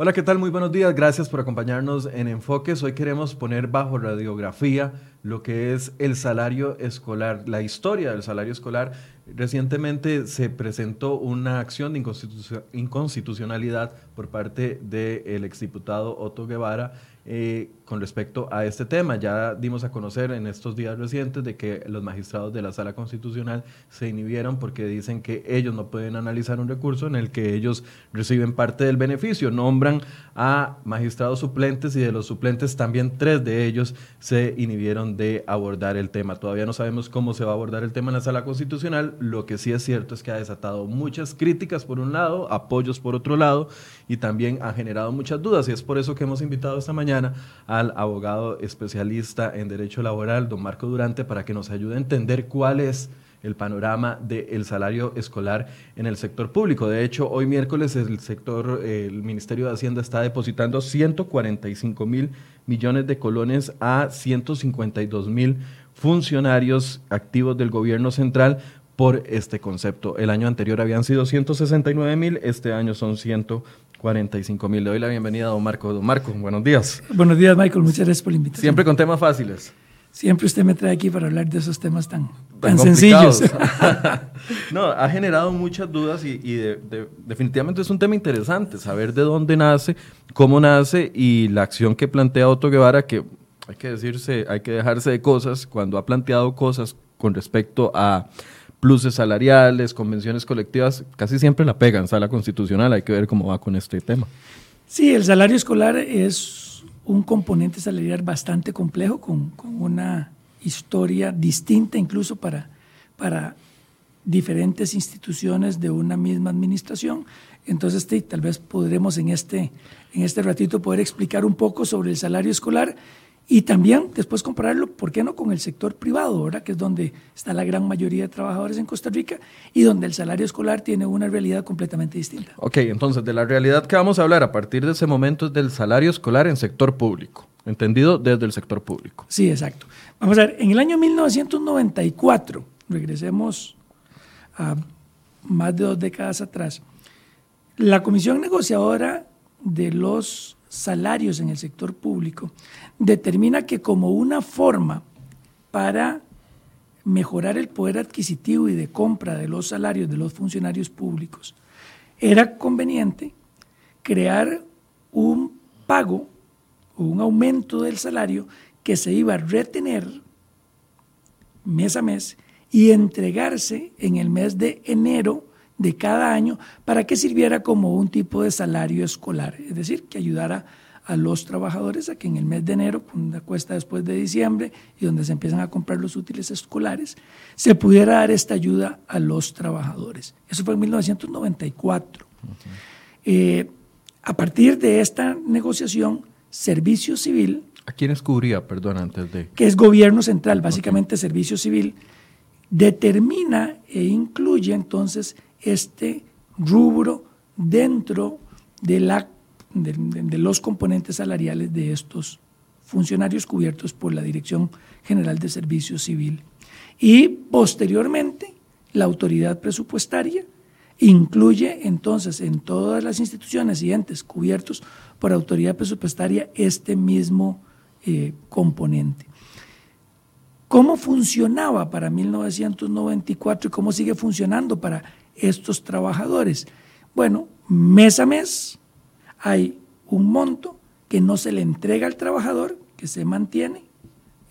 Hola, ¿qué tal? Muy buenos días. Gracias por acompañarnos en Enfoques. Hoy queremos poner bajo radiografía lo que es el salario escolar, la historia del salario escolar. Recientemente se presentó una acción de inconstitucionalidad por parte del exdiputado Otto Guevara eh, con respecto a este tema. Ya dimos a conocer en estos días recientes de que los magistrados de la Sala Constitucional se inhibieron porque dicen que ellos no pueden analizar un recurso en el que ellos reciben parte del beneficio. Nombran a magistrados suplentes y de los suplentes también tres de ellos se inhibieron de abordar el tema. Todavía no sabemos cómo se va a abordar el tema en la Sala Constitucional. Lo que sí es cierto es que ha desatado muchas críticas por un lado, apoyos por otro lado y también ha generado muchas dudas y es por eso que hemos invitado esta mañana a al abogado especialista en Derecho Laboral, don Marco Durante, para que nos ayude a entender cuál es el panorama del salario escolar en el sector público. De hecho, hoy miércoles el sector, el Ministerio de Hacienda está depositando 145 mil millones de colones a 152 mil funcionarios activos del gobierno central por este concepto. El año anterior habían sido 169 mil, este año son 145 mil. Le doy la bienvenida a don Marco. Don Marco, buenos días. Buenos días, Michael. Muchas gracias por la invitación. Siempre con temas fáciles. Siempre usted me trae aquí para hablar de esos temas tan, tan, sencillos. no, ha generado muchas dudas y, definitivamente es un tema interesante saber de dónde nace, cómo nace y la acción que plantea Otto Guevara, que hay que decirse, hay que dejarse de cosas cuando ha planteado cosas con respecto a pluses salariales, convenciones colectivas, casi siempre la pegan, sala constitucional, hay que ver cómo va con este tema. Sí, el salario escolar es un componente salarial bastante complejo, con, una historia distinta incluso para, para diferentes instituciones de una misma administración. Entonces, tal vez podremos en este, en este ratito poder explicar un poco sobre el salario escolar y también después compararlo, ¿por qué no con el sector privado, ¿verdad? que es donde está la gran mayoría de trabajadores en Costa Rica y donde el salario escolar tiene una realidad completamente distinta? Ok, entonces de la realidad que vamos a hablar a partir de ese momento es del salario escolar en sector público, entendido desde el sector público. Sí, exacto. Vamos a ver, en el año 1994, regresemos a más de dos décadas atrás, la Comisión Negociadora de los salarios en el sector público, determina que como una forma para mejorar el poder adquisitivo y de compra de los salarios de los funcionarios públicos, era conveniente crear un pago o un aumento del salario que se iba a retener mes a mes y entregarse en el mes de enero de cada año para que sirviera como un tipo de salario escolar, es decir, que ayudara a los trabajadores a que en el mes de enero, cuando cuesta después de diciembre y donde se empiezan a comprar los útiles escolares, se pudiera dar esta ayuda a los trabajadores. Eso fue en 1994. Eh, a partir de esta negociación, Servicio Civil... ¿A quiénes cubría, perdón, antes de...? Que es gobierno central, básicamente Servicio Civil, determina e incluye entonces este rubro dentro de, la, de, los componentes salariales de estos funcionarios cubiertos por la Dirección General de Servicio Civil. Y posteriormente, la autoridad presupuestaria incluye entonces en todas las instituciones y entes cubiertos por autoridad presupuestaria este mismo eh, componente. ¿Cómo funcionaba para 1994 y cómo sigue funcionando para estos trabajadores? Bueno, mes a mes hay un monto que no se le entrega al trabajador, que se mantiene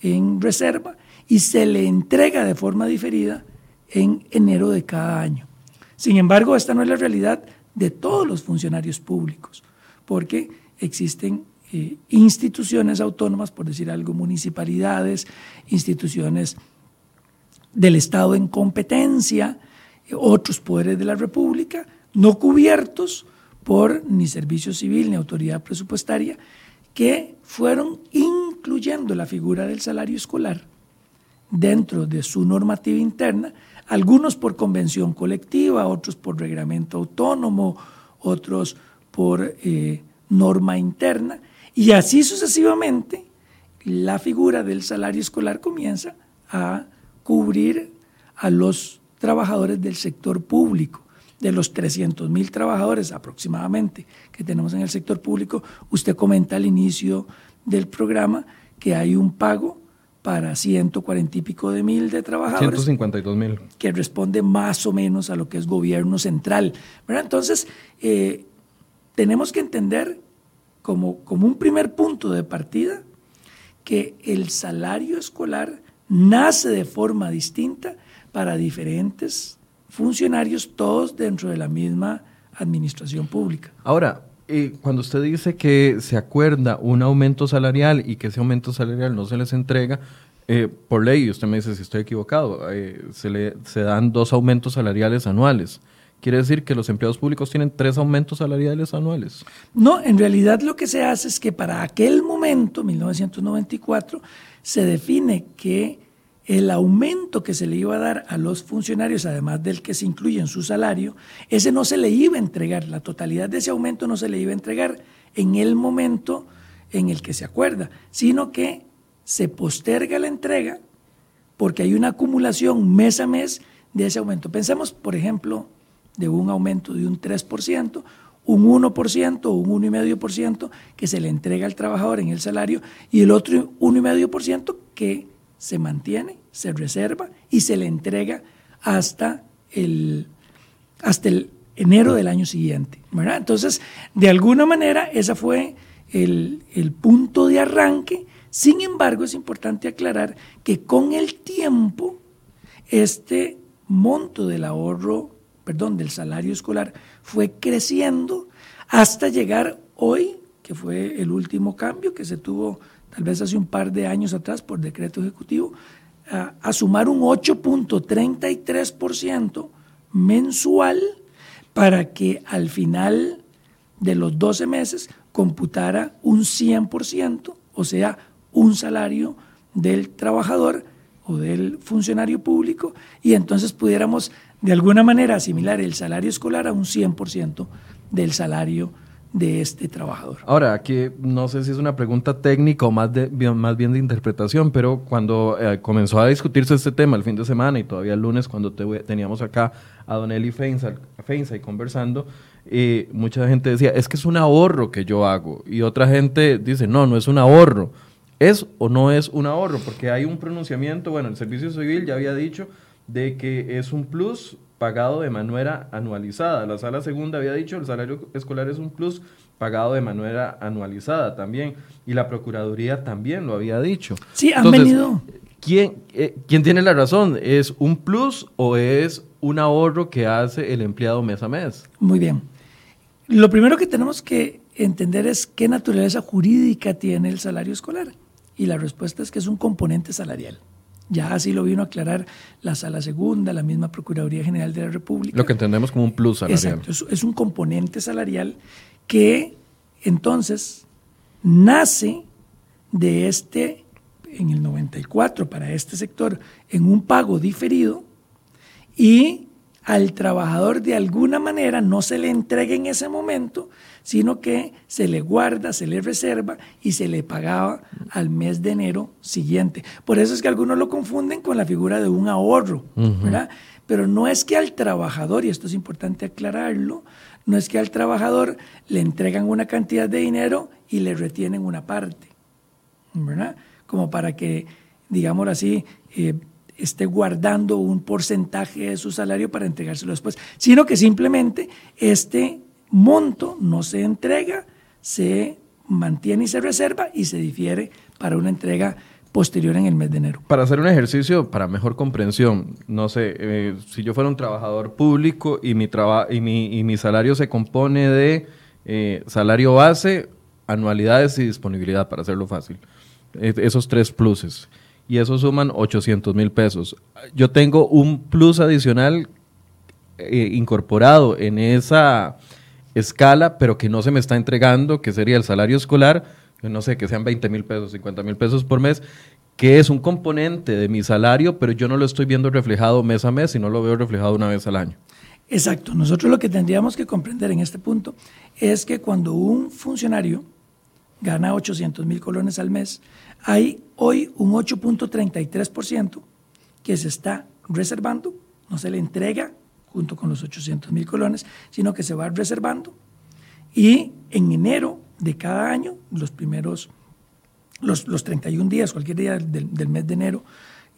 en reserva y se le entrega de forma diferida en enero de cada año. Sin embargo, esta no es la realidad de todos los funcionarios públicos, porque existen eh, instituciones autónomas, por decir algo, municipalidades, instituciones del Estado en competencia, otros poderes de la República, no cubiertos por ni servicio civil ni autoridad presupuestaria, que fueron incluyendo la figura del salario escolar dentro de su normativa interna, algunos por convención colectiva, otros por reglamento autónomo, otros por eh, norma interna, y así sucesivamente la figura del salario escolar comienza a cubrir a los trabajadores del sector público. de los 300 mil trabajadores aproximadamente que tenemos en el sector público, usted comenta al inicio del programa que hay un pago para 140 y pico de mil de trabajadores. 152 mil. Que responde más o menos a lo que es gobierno central. Entonces, eh, tenemos que entender como, como un primer punto de partida que el salario escolar nace de forma distinta para diferentes funcionarios, todos dentro de la misma administración pública. Ahora, eh, cuando usted dice que se acuerda un aumento salarial y que ese aumento salarial no se les entrega, eh, por ley, usted me dice si estoy equivocado, eh, se, le, se dan dos aumentos salariales anuales. Quiere decir que los empleados públicos tienen tres aumentos salariales anuales. No, en realidad lo que se hace es que para aquel momento, 1994, se define que el aumento que se le iba a dar a los funcionarios, además del que se incluye en su salario, ese no se le iba a entregar, la totalidad de ese aumento no se le iba a entregar en el momento en el que se acuerda, sino que se posterga la entrega porque hay una acumulación mes a mes de ese aumento. Pensemos, por ejemplo, de un aumento de un 3%, un 1% o un 1,5% que se le entrega al trabajador en el salario y el otro 1,5% que se mantiene, se reserva y se le entrega hasta el, hasta el enero del año siguiente. Entonces, de alguna manera, ese fue el, el punto de arranque. Sin embargo, es importante aclarar que con el tiempo, este monto del ahorro, perdón, del salario escolar fue creciendo hasta llegar hoy, que fue el último cambio que se tuvo tal vez hace un par de años atrás por decreto ejecutivo, a, sumar un 8.33% mensual para que al final de los 12 meses computara un 100%, o sea, un salario del trabajador o del funcionario público, y entonces pudiéramos de alguna manera asimilar el salario escolar a un 100% del salario de este trabajador. Ahora, aquí no sé si es una pregunta técnica o más, de, más bien de interpretación, pero cuando eh, comenzó a discutirse este tema el fin de semana y todavía el lunes cuando teníamos acá a Don Eli Feinza, y conversando, eh, mucha gente decía, es que es un ahorro que yo hago. Y otra gente dice, no, no es un ahorro. ¿Es o no es un ahorro? Porque hay un pronunciamiento, bueno, el Servicio Civil ya había dicho de que es un plus pagado de manera anualizada. La sala segunda había dicho el salario escolar es un plus pagado de manera anualizada también. Y la Procuraduría también lo había dicho. Sí, han venido. ¿quién, eh, ¿Quién tiene la razón? ¿Es un plus o es un ahorro que hace el empleado mes a mes? Muy bien. Lo primero que tenemos que entender es qué naturaleza jurídica tiene el salario escolar. Y la respuesta es que es un componente salarial. Ya así lo vino a aclarar la Sala Segunda, la misma Procuraduría General de la República. Lo que entendemos como un plus salarial. Exacto, es, un componente salarial que entonces nace de este, en el 94 para este sector, en un pago diferido y al trabajador de alguna manera no se le entrega en ese momento, sino que se le guarda, se le reserva y se le pagaba al mes de enero siguiente. Por eso es que algunos lo confunden con la figura de un ahorro, ¿verdad? Pero no es que al trabajador, y esto es importante aclararlo, no es que al trabajador le entregan una cantidad de dinero y le retienen una parte, ¿verdad? Como para que, digámoslo así, eh, esté guardando un porcentaje de su salario para entregárselo después, sino que simplemente este monto no se entrega, se mantiene y se reserva y se difiere para una entrega posterior en el mes de enero. Para hacer un ejercicio para mejor comprensión, no sé, eh, si yo fuera un trabajador público y mi, y mi, y mi salario se compone de eh, salario base, anualidades y disponibilidad, para hacerlo fácil, esos tres pluses, y eso suman 800 mil pesos. Yo tengo un plus adicional eh, incorporado en esa escala, pero que no se me está entregando, que sería el salario escolar, no sé, que sean 20 mil pesos, 50 mil pesos por mes, que es un componente de mi salario, pero yo no lo estoy viendo reflejado mes a mes, sino lo veo reflejado una vez al año. Exacto. Nosotros lo que tendríamos que comprender en este punto es que cuando un funcionario gana 800 mil colones al mes, hay hoy un 8.33% que se está reservando, no se le entrega junto con los 800 mil colones, sino que se va reservando y en enero de cada año, los primeros, los, los 31 días, cualquier día del, mes de enero,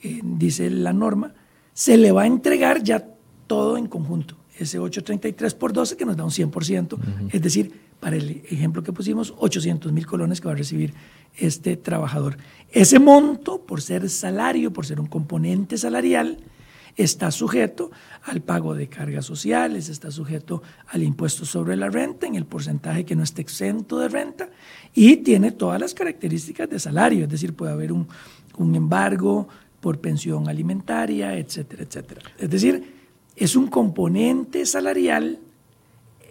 eh, dice la norma, se le va a entregar ya todo en conjunto. Ese 833 por 12 que nos da un 100%, es decir, para el ejemplo que pusimos, 800 mil colones que va a recibir este trabajador. Ese monto, por ser salario, por ser un componente salarial, está sujeto al pago de cargas sociales, está sujeto al impuesto sobre la renta en el porcentaje que no esté exento de renta y tiene todas las características de salario, es decir, puede haber un, un embargo por pensión alimentaria, etcétera, etcétera. Es decir, es un componente salarial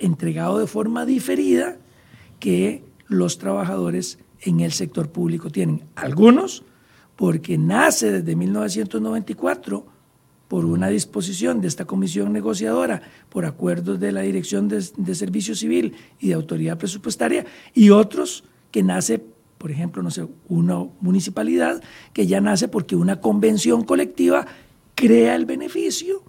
entregado de forma diferida que los trabajadores en el sector público tienen. Algunos porque nace desde 1994 por una disposición de esta comisión negociadora, por acuerdos de la Dirección de, Servicio Civil y de Autoridad Presupuestaria, y otros que nace, por ejemplo, no sé, una municipalidad que ya nace porque una convención colectiva crea el beneficio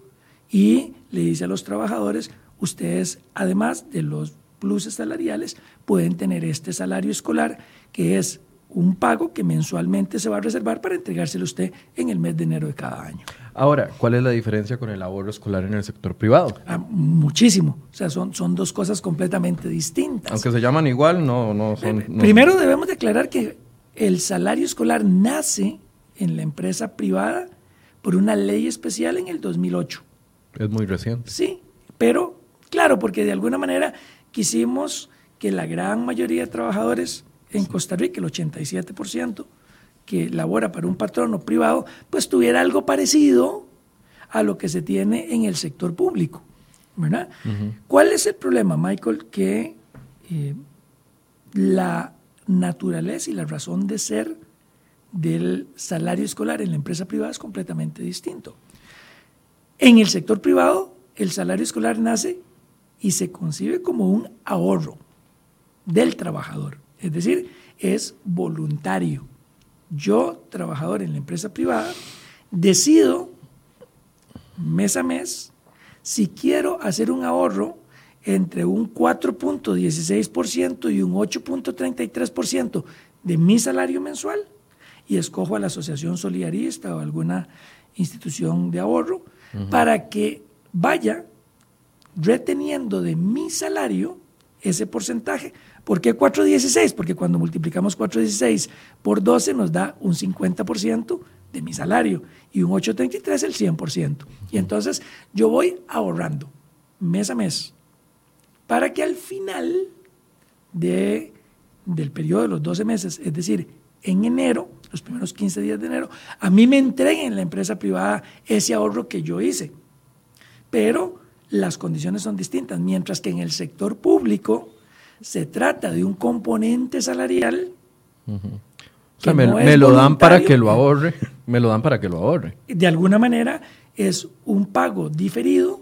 y le dice a los trabajadores, ustedes, además de los pluses salariales, pueden tener este salario escolar que es un pago que mensualmente se va a reservar para entregárselo a usted en el mes de enero de cada año. Ahora, ¿cuál es la diferencia con el ahorro escolar en el sector privado? Ah, muchísimo. O sea, son, son dos cosas completamente distintas. Aunque se llaman igual, no, no son... Primero debemos declarar que el salario escolar nace en la empresa privada por una ley especial en el 2008. Es muy reciente. Sí, pero claro, porque de alguna manera quisimos que la gran mayoría de trabajadores en Costa Rica, el 87%, que labora para un patrono privado, pues tuviera algo parecido a lo que se tiene en el sector público. ¿verdad? ¿Cuál es el problema, Michael? Que eh, la naturaleza y la razón de ser del salario escolar en la empresa privada es completamente distinto. En el sector privado, el salario escolar nace y se concibe como un ahorro del trabajador. Es decir, es voluntario. Yo, trabajador en la empresa privada, decido mes a mes si quiero hacer un ahorro entre un 4.16% y un 8.33% de mi salario mensual y escojo a la asociación solidarista o alguna institución de ahorro para que vaya reteniendo de mi salario ese porcentaje. ¿Por qué 4.16? Porque cuando multiplicamos 4.16 por 12 nos da un 50% de mi salario y un 8.33 el 100%. Y entonces yo voy ahorrando mes a mes para que al final de, del periodo de los 12 meses, es decir, en enero, los primeros 15 días de enero, a mí me entreguen en la empresa privada ese ahorro que yo hice. Pero las condiciones son distintas, mientras que en el sector público se trata de un componente salarial. O sea, me, lo dan para que lo ahorre, me lo dan para que lo ahorre. De alguna manera es un pago diferido.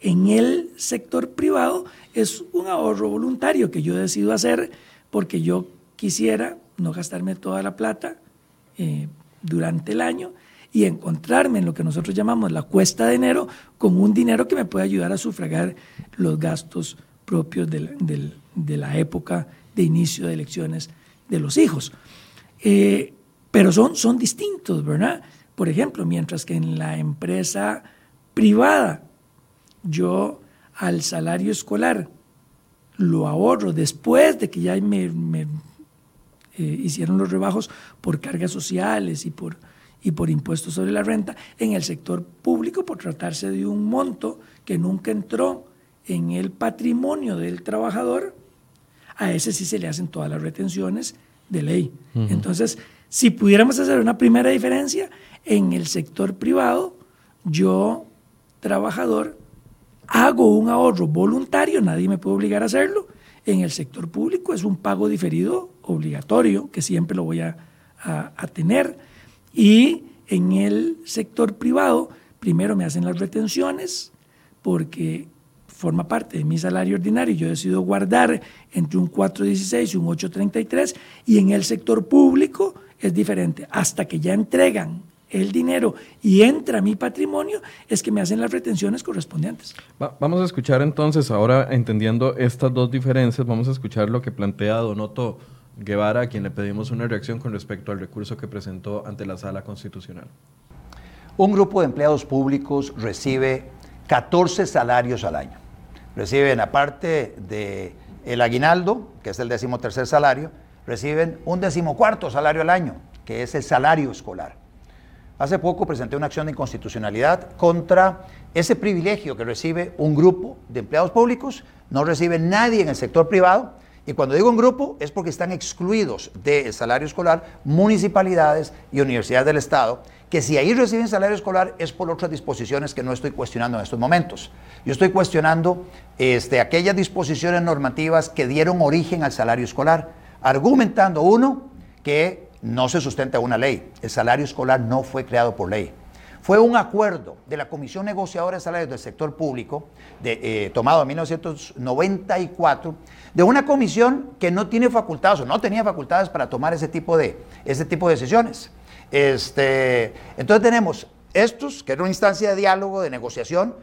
En el sector privado es un ahorro voluntario que yo decido hacer porque yo quisiera no gastarme toda la plata eh, durante el año y encontrarme en lo que nosotros llamamos la cuesta de enero con un dinero que me pueda ayudar a sufragar los gastos propios de la, época de inicio de elecciones de los hijos. Eh, pero son, son distintos, ¿verdad? Por ejemplo, mientras que en la empresa privada yo al salario escolar lo ahorro después de que ya me, eh, hicieron los rebajos por cargas sociales y por y por impuestos sobre la renta en el sector público por tratarse de un monto que nunca entró en el patrimonio del trabajador, a ese sí se le hacen todas las retenciones de ley. Entonces, si pudiéramos hacer una primera diferencia, en el sector privado, yo, trabajador, hago un ahorro voluntario, nadie me puede obligar a hacerlo. En el sector público es un pago diferido obligatorio, que siempre lo voy a, a tener y en el sector privado, primero me hacen las retenciones porque forma parte de mi salario ordinario. Yo decido guardar entre un 4.16 y un 8.33 y en el sector público es diferente. Hasta que ya entregan el dinero y entra mi patrimonio, es que me hacen las retenciones correspondientes. vamos a escuchar entonces, ahora entendiendo estas dos diferencias, vamos a escuchar lo que plantea Donoto Guevara, a quien le pedimos una reacción con respecto al recurso que presentó ante la Sala Constitucional. Un grupo de empleados públicos recibe 14 salarios al año. Reciben, aparte el aguinaldo, que es el decimotercer salario, reciben un decimocuarto salario al año, que es el salario escolar. Hace poco presenté una acción de inconstitucionalidad contra ese privilegio que recibe un grupo de empleados públicos, no recibe nadie en el sector privado, y cuando digo un grupo es porque están excluidos del salario escolar municipalidades y universidades del Estado, que si ahí reciben salario escolar es por otras disposiciones que no estoy cuestionando en estos momentos. Yo estoy cuestionando este, aquellas disposiciones normativas que dieron origen al salario escolar, argumentando uno que no se sustenta una ley. El salario escolar no fue creado por ley. Fue un acuerdo de la Comisión Negociadora de Salarios del Sector Público, eh, tomado en 1994, de una comisión que no tiene facultades o no tenía facultades para tomar ese tipo de, ese tipo de decisiones. Este, entonces tenemos estos, que era una instancia de diálogo, de negociación,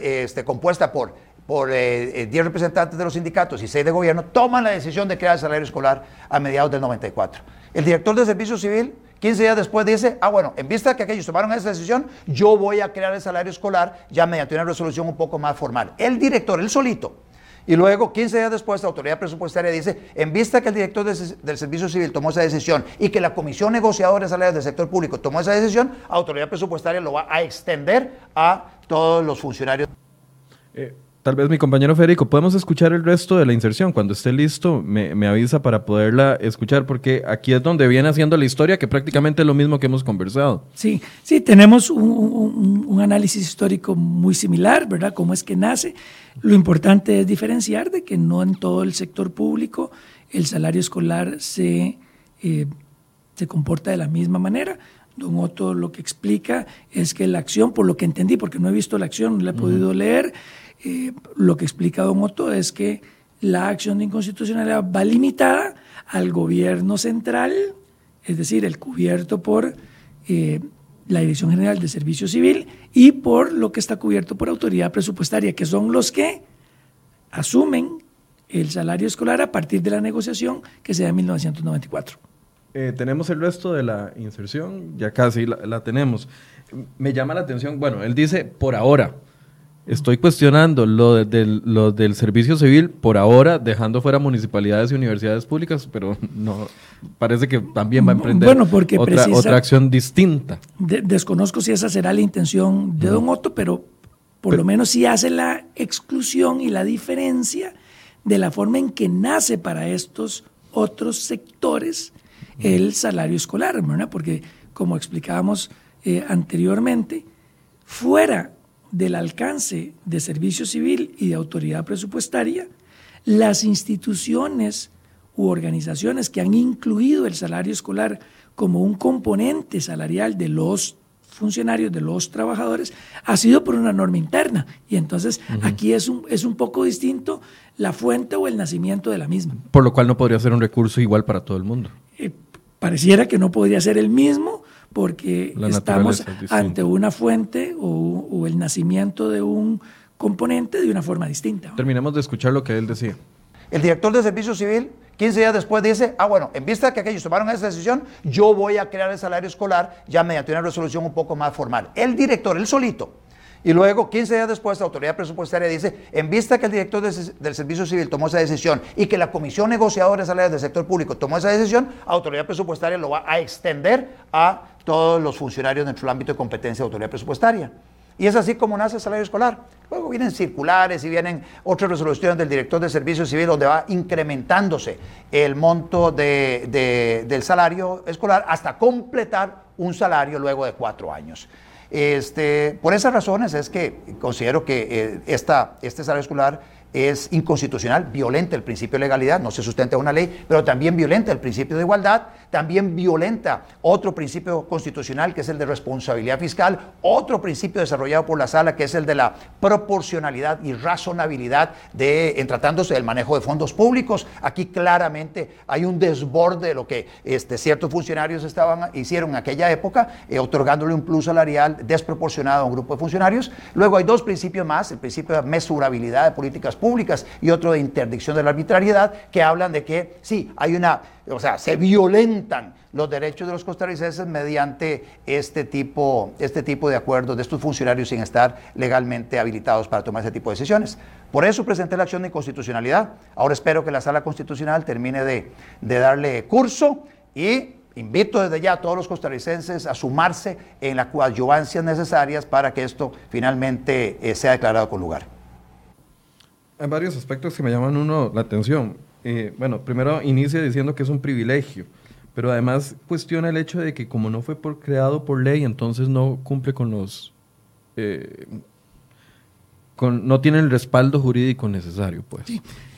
este, compuesta por por 10 eh, eh, representantes de los sindicatos y 6 de gobierno, toman la decisión de crear el salario escolar a mediados del 94. El director de Servicio Civil, 15 días después, dice, ah, bueno, en vista de que aquellos tomaron esa decisión, yo voy a crear el salario escolar ya mediante una resolución un poco más formal. El director, él solito. Y luego, 15 días después, la autoridad presupuestaria dice, en vista que el director del Servicio Civil tomó esa decisión y que la Comisión Negociadora de Salarios del Sector Público tomó esa decisión, autoridad presupuestaria lo va a extender a todos los funcionarios. Eh, Tal vez mi compañero Federico, podemos escuchar el resto de la inserción. Cuando esté listo, me, avisa para poderla escuchar, porque aquí es donde viene haciendo la historia, que prácticamente es lo mismo que hemos conversado. Sí, sí, tenemos un, análisis histórico muy similar, ¿verdad? Cómo es que nace. Lo importante es diferenciar de que no en todo el sector público el salario escolar se, eh, se comporta de la misma manera. Don Otto lo que explica es que la acción, por lo que entendí, porque no he visto la acción, no la he podido leer, eh, lo que explica Don Otto es que la acción de inconstitucionalidad va limitada al gobierno central, es decir, el cubierto por eh, la Dirección General de Servicio Civil y por lo que está cubierto por autoridad presupuestaria, que son los que asumen el salario escolar a partir de la negociación que se da en 1994. Eh, tenemos el resto de la inserción, ya casi la tenemos. Me llama la atención, bueno, él dice por ahora, Estoy cuestionando lo, lo del servicio civil por ahora, dejando fuera municipalidades y universidades públicas, pero no parece que también va a emprender otra, acción distinta. desconozco si esa será la intención de Don Otto, pero por lo menos sí hace la exclusión y la diferencia de la forma en que nace para estos otros sectores el salario escolar, ¿verdad? Porque como explicábamos eh, anteriormente, fuera del alcance de servicio civil y de autoridad presupuestaria, las instituciones u organizaciones que han incluido el salario escolar como un componente salarial de los funcionarios, de los trabajadores, ha sido por una norma interna. Y entonces aquí es un, es un poco distinto la fuente o el nacimiento de la misma. Por lo cual no podría ser un recurso igual para todo el mundo. Eh, pareciera que no podría ser el mismo, porque estamos ante una fuente o, el nacimiento de un componente de una forma distinta. Terminemos de escuchar lo que él decía. El director de Servicio Civil, 15 días después, dice, ah, bueno, en vista de que aquellos tomaron esa decisión, yo voy a crear el salario escolar ya mediante una resolución un poco más formal. El director, él solito, y luego, 15 días después, la autoridad presupuestaria dice, en vista que el director del Servicio Civil tomó esa decisión y que la Comisión Negociadora de Salarios del Sector Público tomó esa decisión, la autoridad presupuestaria lo va a extender a todos los funcionarios dentro del ámbito de competencia de autoridad presupuestaria. Y es así como nace el salario escolar. Luego vienen circulares y vienen otras resoluciones del director del Servicio Civil donde va incrementándose el monto del salario escolar hasta completar un salario luego de cuatro años. Este, por esas razones es que considero que eh, esta, este salario escolar es inconstitucional, violenta el principio de legalidad, no se sustenta una ley, pero también violenta el principio de igualdad, también violenta otro principio constitucional que es el de responsabilidad fiscal, otro principio desarrollado por la sala que es el de la proporcionalidad y razonabilidad de, en tratándose del manejo de fondos públicos. Aquí claramente hay un desborde de lo que este, ciertos funcionarios estaban, hicieron en aquella época, eh, otorgándole un plus salarial desproporcionado a un grupo de funcionarios. Luego hay dos principios más, el principio de mesurabilidad de políticas públicas y otro de interdicción de la arbitrariedad, que hablan de que sí, hay una, o sea, se violentan los derechos de los costarricenses mediante este tipo, este tipo de acuerdos de estos funcionarios sin estar legalmente habilitados para tomar ese tipo de decisiones. Por eso presenté la acción de inconstitucionalidad. Ahora espero que la sala constitucional termine de, de darle curso y invito desde ya a todos los costarricenses a sumarse en las coadyuvancias necesarias para que esto finalmente eh, sea declarado con lugar. Hay varios aspectos que me llaman uno la atención. Eh, bueno, primero inicia diciendo que es un privilegio, pero además cuestiona el hecho de que como no fue por, creado por ley, entonces no cumple con los... Eh, con, no tiene el respaldo jurídico necesario, pues.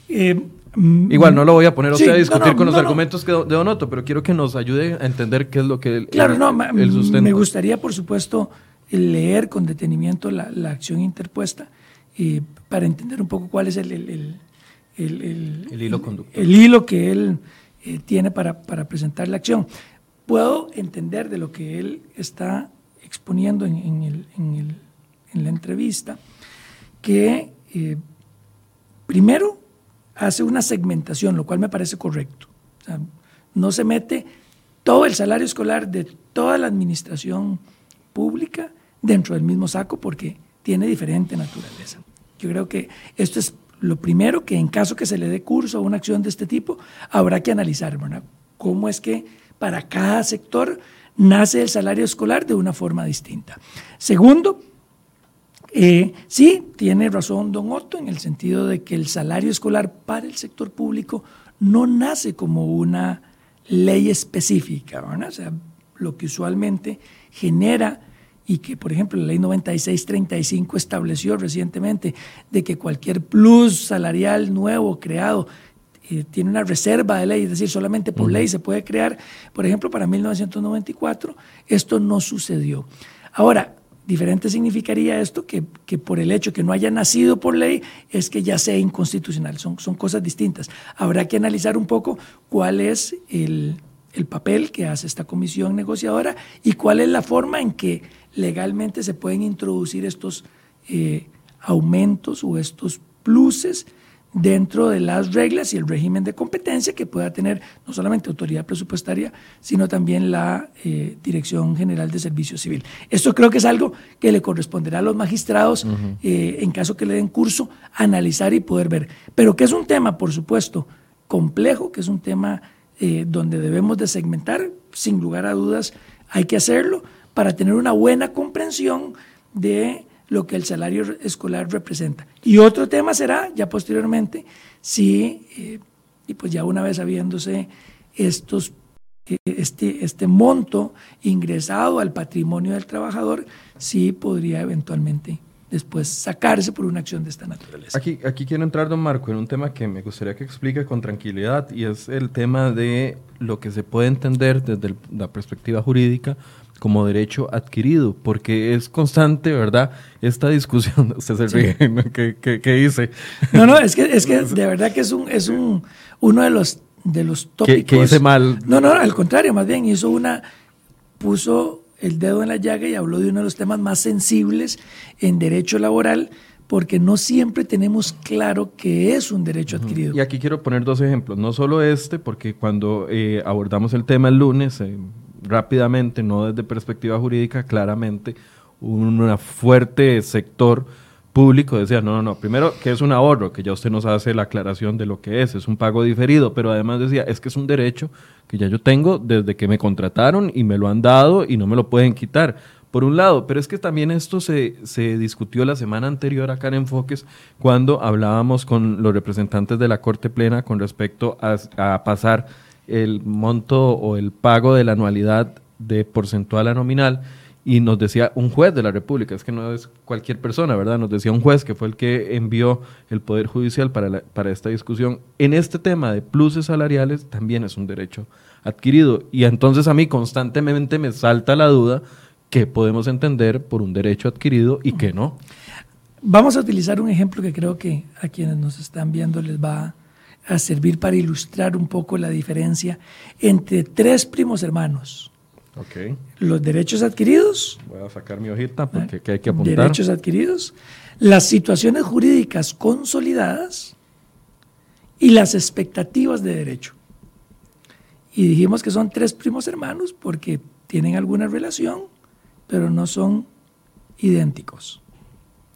Eh, mm, Igual no lo voy a poner a discutir con los argumentos que de Donoto, pero quiero que nos ayude a entender qué es lo que claro, no, Me gustaría, por supuesto, leer con detenimiento la, la acción interpuesta para entender un poco cuál es el, el, el, hilo conductor. El hilo que él eh, tiene para, para, presentar la acción. Puedo entender de lo que él está exponiendo en, en, en la entrevista, que eh, primero hace una segmentación, lo cual me parece correcto. no se mete todo el salario escolar de toda la administración pública dentro del mismo saco porque tiene diferente naturaleza. Yo creo que esto es lo primero que en caso que se le dé curso a una acción de este tipo, habrá que analizar, ¿verdad? ¿Cómo es que para cada sector nace el salario escolar de una forma distinta? Segundo, eh, sí, tiene razón don Otto en el sentido de que el salario escolar para el sector público no nace como una ley específica, ¿verdad? O sea, lo que usualmente genera y que, por ejemplo, la ley 9635 estableció recientemente de que cualquier plus salarial nuevo creado eh, tiene una reserva de ley, es decir, solamente por ley se puede crear. Por ejemplo, para 1994 esto no sucedió. Ahora, diferente significaría esto que, que, por el hecho que no haya nacido por ley es que ya sea inconstitucional. Son, son cosas distintas. Habrá que analizar un poco cuál es el, el papel que hace esta comisión negociadora y cuál es la forma en que legalmente se pueden introducir estos eh, aumentos o estos pluses dentro de las reglas y el régimen de competencia que pueda tener no solamente autoridad presupuestaria, sino también la eh, Dirección General de Servicio Civil. Esto creo que es algo que le corresponderá a los magistrados, eh, en caso que le den curso, analizar y poder ver. Pero que es un tema, por supuesto, complejo, que es un tema donde debemos de segmentar, sin lugar a dudas, hay que hacerlo, para tener una buena comprensión de lo que el salario escolar representa. Y otro tema será, ya posteriormente, si, eh, y pues ya una vez habiéndose estos, eh, este, este monto ingresado al patrimonio del trabajador, si podría eventualmente después sacarse por una acción de esta naturaleza. Aquí, aquí quiero entrar, don Marco, en un tema que me gustaría que explique con tranquilidad y es el tema de lo que se puede entender desde la perspectiva jurídica como derecho adquirido, porque es constante, ¿verdad? Esta discusión, usted se ríe, ¿Qué, dice? No, no, es que, es que de verdad que es, un, es un, uno de los, de los tópicos. ¿Qué, hice mal? No, no, al contrario, más bien hizo una, puso el dedo en la llaga y habló de uno de los temas más sensibles en derecho laboral, porque no siempre tenemos claro que es un derecho adquirido. Y aquí quiero poner dos ejemplos, no solo este, porque cuando eh, abordamos el tema el lunes, eh, rápidamente, no desde perspectiva jurídica, claramente, un fuerte sector público decía, no, no, no, primero que es un ahorro, que ya usted nos hace la aclaración de lo que es, es un pago diferido, pero además decía, es que es un derecho que ya yo tengo desde que me contrataron y me lo han dado y no me lo pueden quitar. Por un lado, pero es que también esto se, se discutió la semana anterior acá en Enfoques cuando hablábamos con los representantes de la Corte Plena con respecto a, a pasar el monto o el pago de la anualidad de porcentual a nominal y nos decía un juez de la República, es que no es cualquier persona, ¿verdad? Nos decía un juez que fue el que envió el Poder Judicial para, para esta discusión. En este tema de pluses salariales también es un derecho adquirido y entonces a mí constantemente me salta la duda que podemos entender por un derecho adquirido y que no. Vamos a utilizar un ejemplo que creo que a quienes nos están viendo les va a servir para ilustrar un poco la diferencia entre tres primos hermanos los derechos adquiridos. Voy a sacar mi hojita porque hay que apuntar. Derechos adquiridos, las situaciones jurídicas consolidadas y las expectativas de derecho. Y dijimos que son tres primos hermanos porque tienen alguna relación, pero no son idénticos.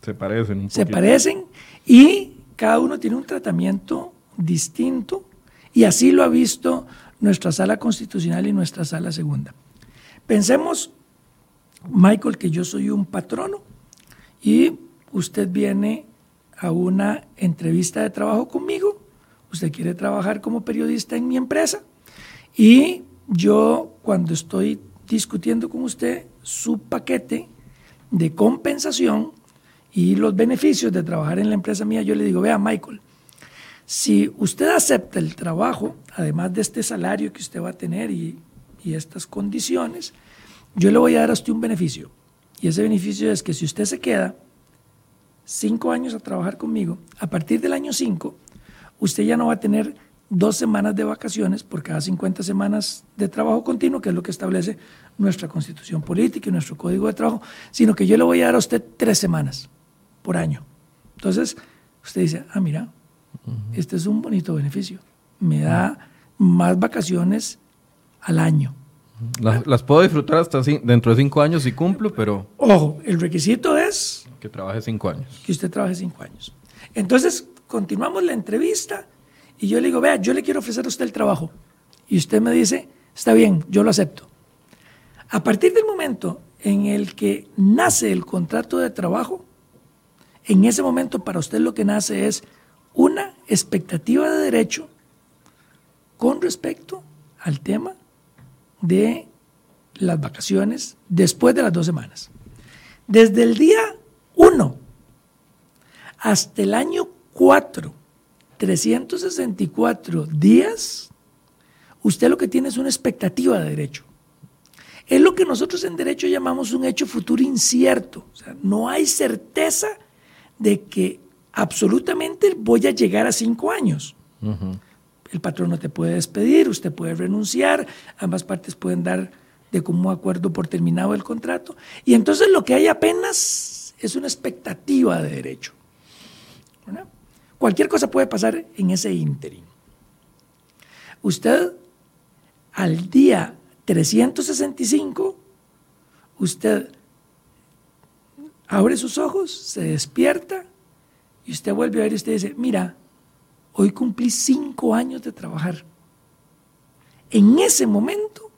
Se parecen un Se parecen y cada uno tiene un tratamiento distinto y así lo ha visto nuestra sala constitucional y nuestra sala segunda. Pensemos, Michael, que yo soy un patrono y usted viene a una entrevista de trabajo conmigo, usted quiere trabajar como periodista en mi empresa y yo cuando estoy discutiendo con usted su paquete de compensación y los beneficios de trabajar en la empresa mía, yo le digo, vea Michael, si usted acepta el trabajo, además de este salario que usted va a tener y estas condiciones, yo le voy a dar a usted un beneficio. Y ese beneficio es que si usted se queda cinco años a trabajar conmigo, a partir del año cinco, usted ya no va a tener dos semanas de vacaciones por cada 50 semanas de trabajo continuo, que es lo que establece nuestra constitución política y nuestro código de trabajo, sino que yo le voy a dar a usted tres semanas por año. Entonces, usted dice, ah, mira, este es un bonito beneficio. Me da más vacaciones al año. Las, puedo disfrutar hasta dentro de cinco años si cumplo, pero... Ojo, el requisito es... Que trabaje cinco años. Que usted trabaje cinco años. Entonces, continuamos la entrevista y yo le digo, vea, yo le quiero ofrecer a usted el trabajo. Y usted me dice, está bien, yo lo acepto. A partir del momento en el que nace el contrato de trabajo, en ese momento para usted lo que nace es una expectativa de derecho con respecto al tema de las vacaciones después de las dos semanas. Desde el día 1 hasta el año 4, 364 días, usted lo que tiene es una expectativa de derecho. Es lo que nosotros en derecho llamamos un hecho futuro incierto. O sea, no hay certeza de que absolutamente voy a llegar a cinco años el patrón no te puede despedir, usted puede renunciar, ambas partes pueden dar de común acuerdo por terminado el contrato. Y entonces lo que hay apenas es una expectativa de derecho. Cualquier cosa puede pasar en ese ínterin. Usted al día 365, usted abre sus ojos, se despierta y usted vuelve a ver y usted dice, mira, Hoy cumplí cinco años de trabajar. En ese momento,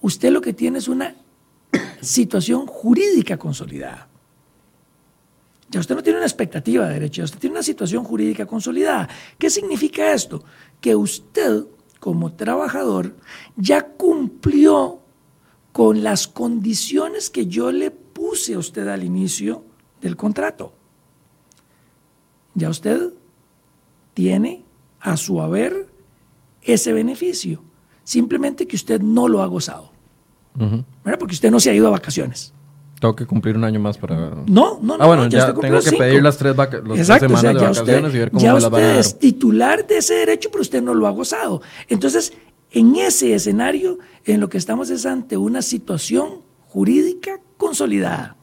usted lo que tiene es una situación jurídica consolidada. Ya usted no tiene una expectativa de derecho, usted tiene una situación jurídica consolidada. ¿Qué significa esto? Que usted, como trabajador, ya cumplió con las condiciones que yo le puse a usted al inicio del contrato. Ya usted tiene a su haber ese beneficio. Simplemente que usted no lo ha gozado. Porque usted no se ha ido a vacaciones. Tengo que cumplir un año más para. No, no, no. Ah, bueno, ya, tengo que pedir las tres, semanas de vacaciones y ver cómo ya me las van a dar. es titular de ese derecho, pero usted no lo ha gozado. Entonces, en ese escenario, en lo que estamos es ante una situación jurídica consolidada.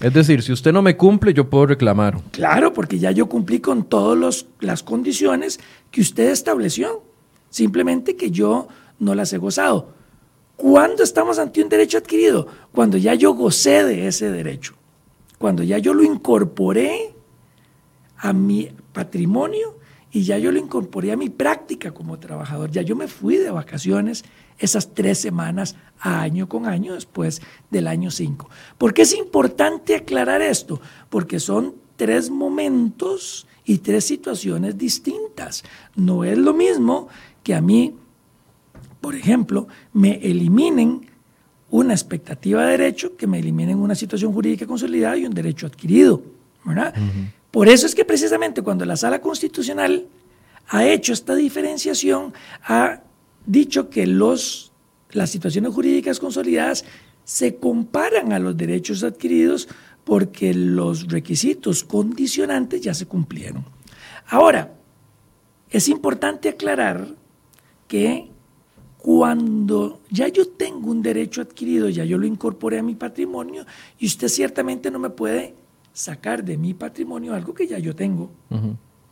Es decir, si usted no me cumple, yo puedo reclamar. Claro, porque ya yo cumplí con todas las condiciones que usted estableció. Simplemente que yo no las he gozado. ¿Cuándo estamos ante un derecho adquirido? Cuando ya yo gocé de ese derecho. Cuando ya yo lo incorporé a mi patrimonio y ya yo lo incorporé a mi práctica como trabajador. Ya yo me fui de vacaciones esas tres semanas año con año después del año 5. ¿Por qué es importante aclarar esto? Porque son tres momentos y tres situaciones distintas. No es lo mismo que a mí, por ejemplo, me eliminen una expectativa de derecho que me eliminen una situación jurídica consolidada y un derecho adquirido. ¿verdad? Por eso es que precisamente cuando la sala constitucional ha hecho esta diferenciación, ha dicho que los, las situaciones jurídicas consolidadas se comparan a los derechos adquiridos porque los requisitos condicionantes ya se cumplieron. Ahora, es importante aclarar que cuando ya yo tengo un derecho adquirido, ya yo lo incorporé a mi patrimonio y usted ciertamente no me puede sacar de mi patrimonio algo que ya yo tengo.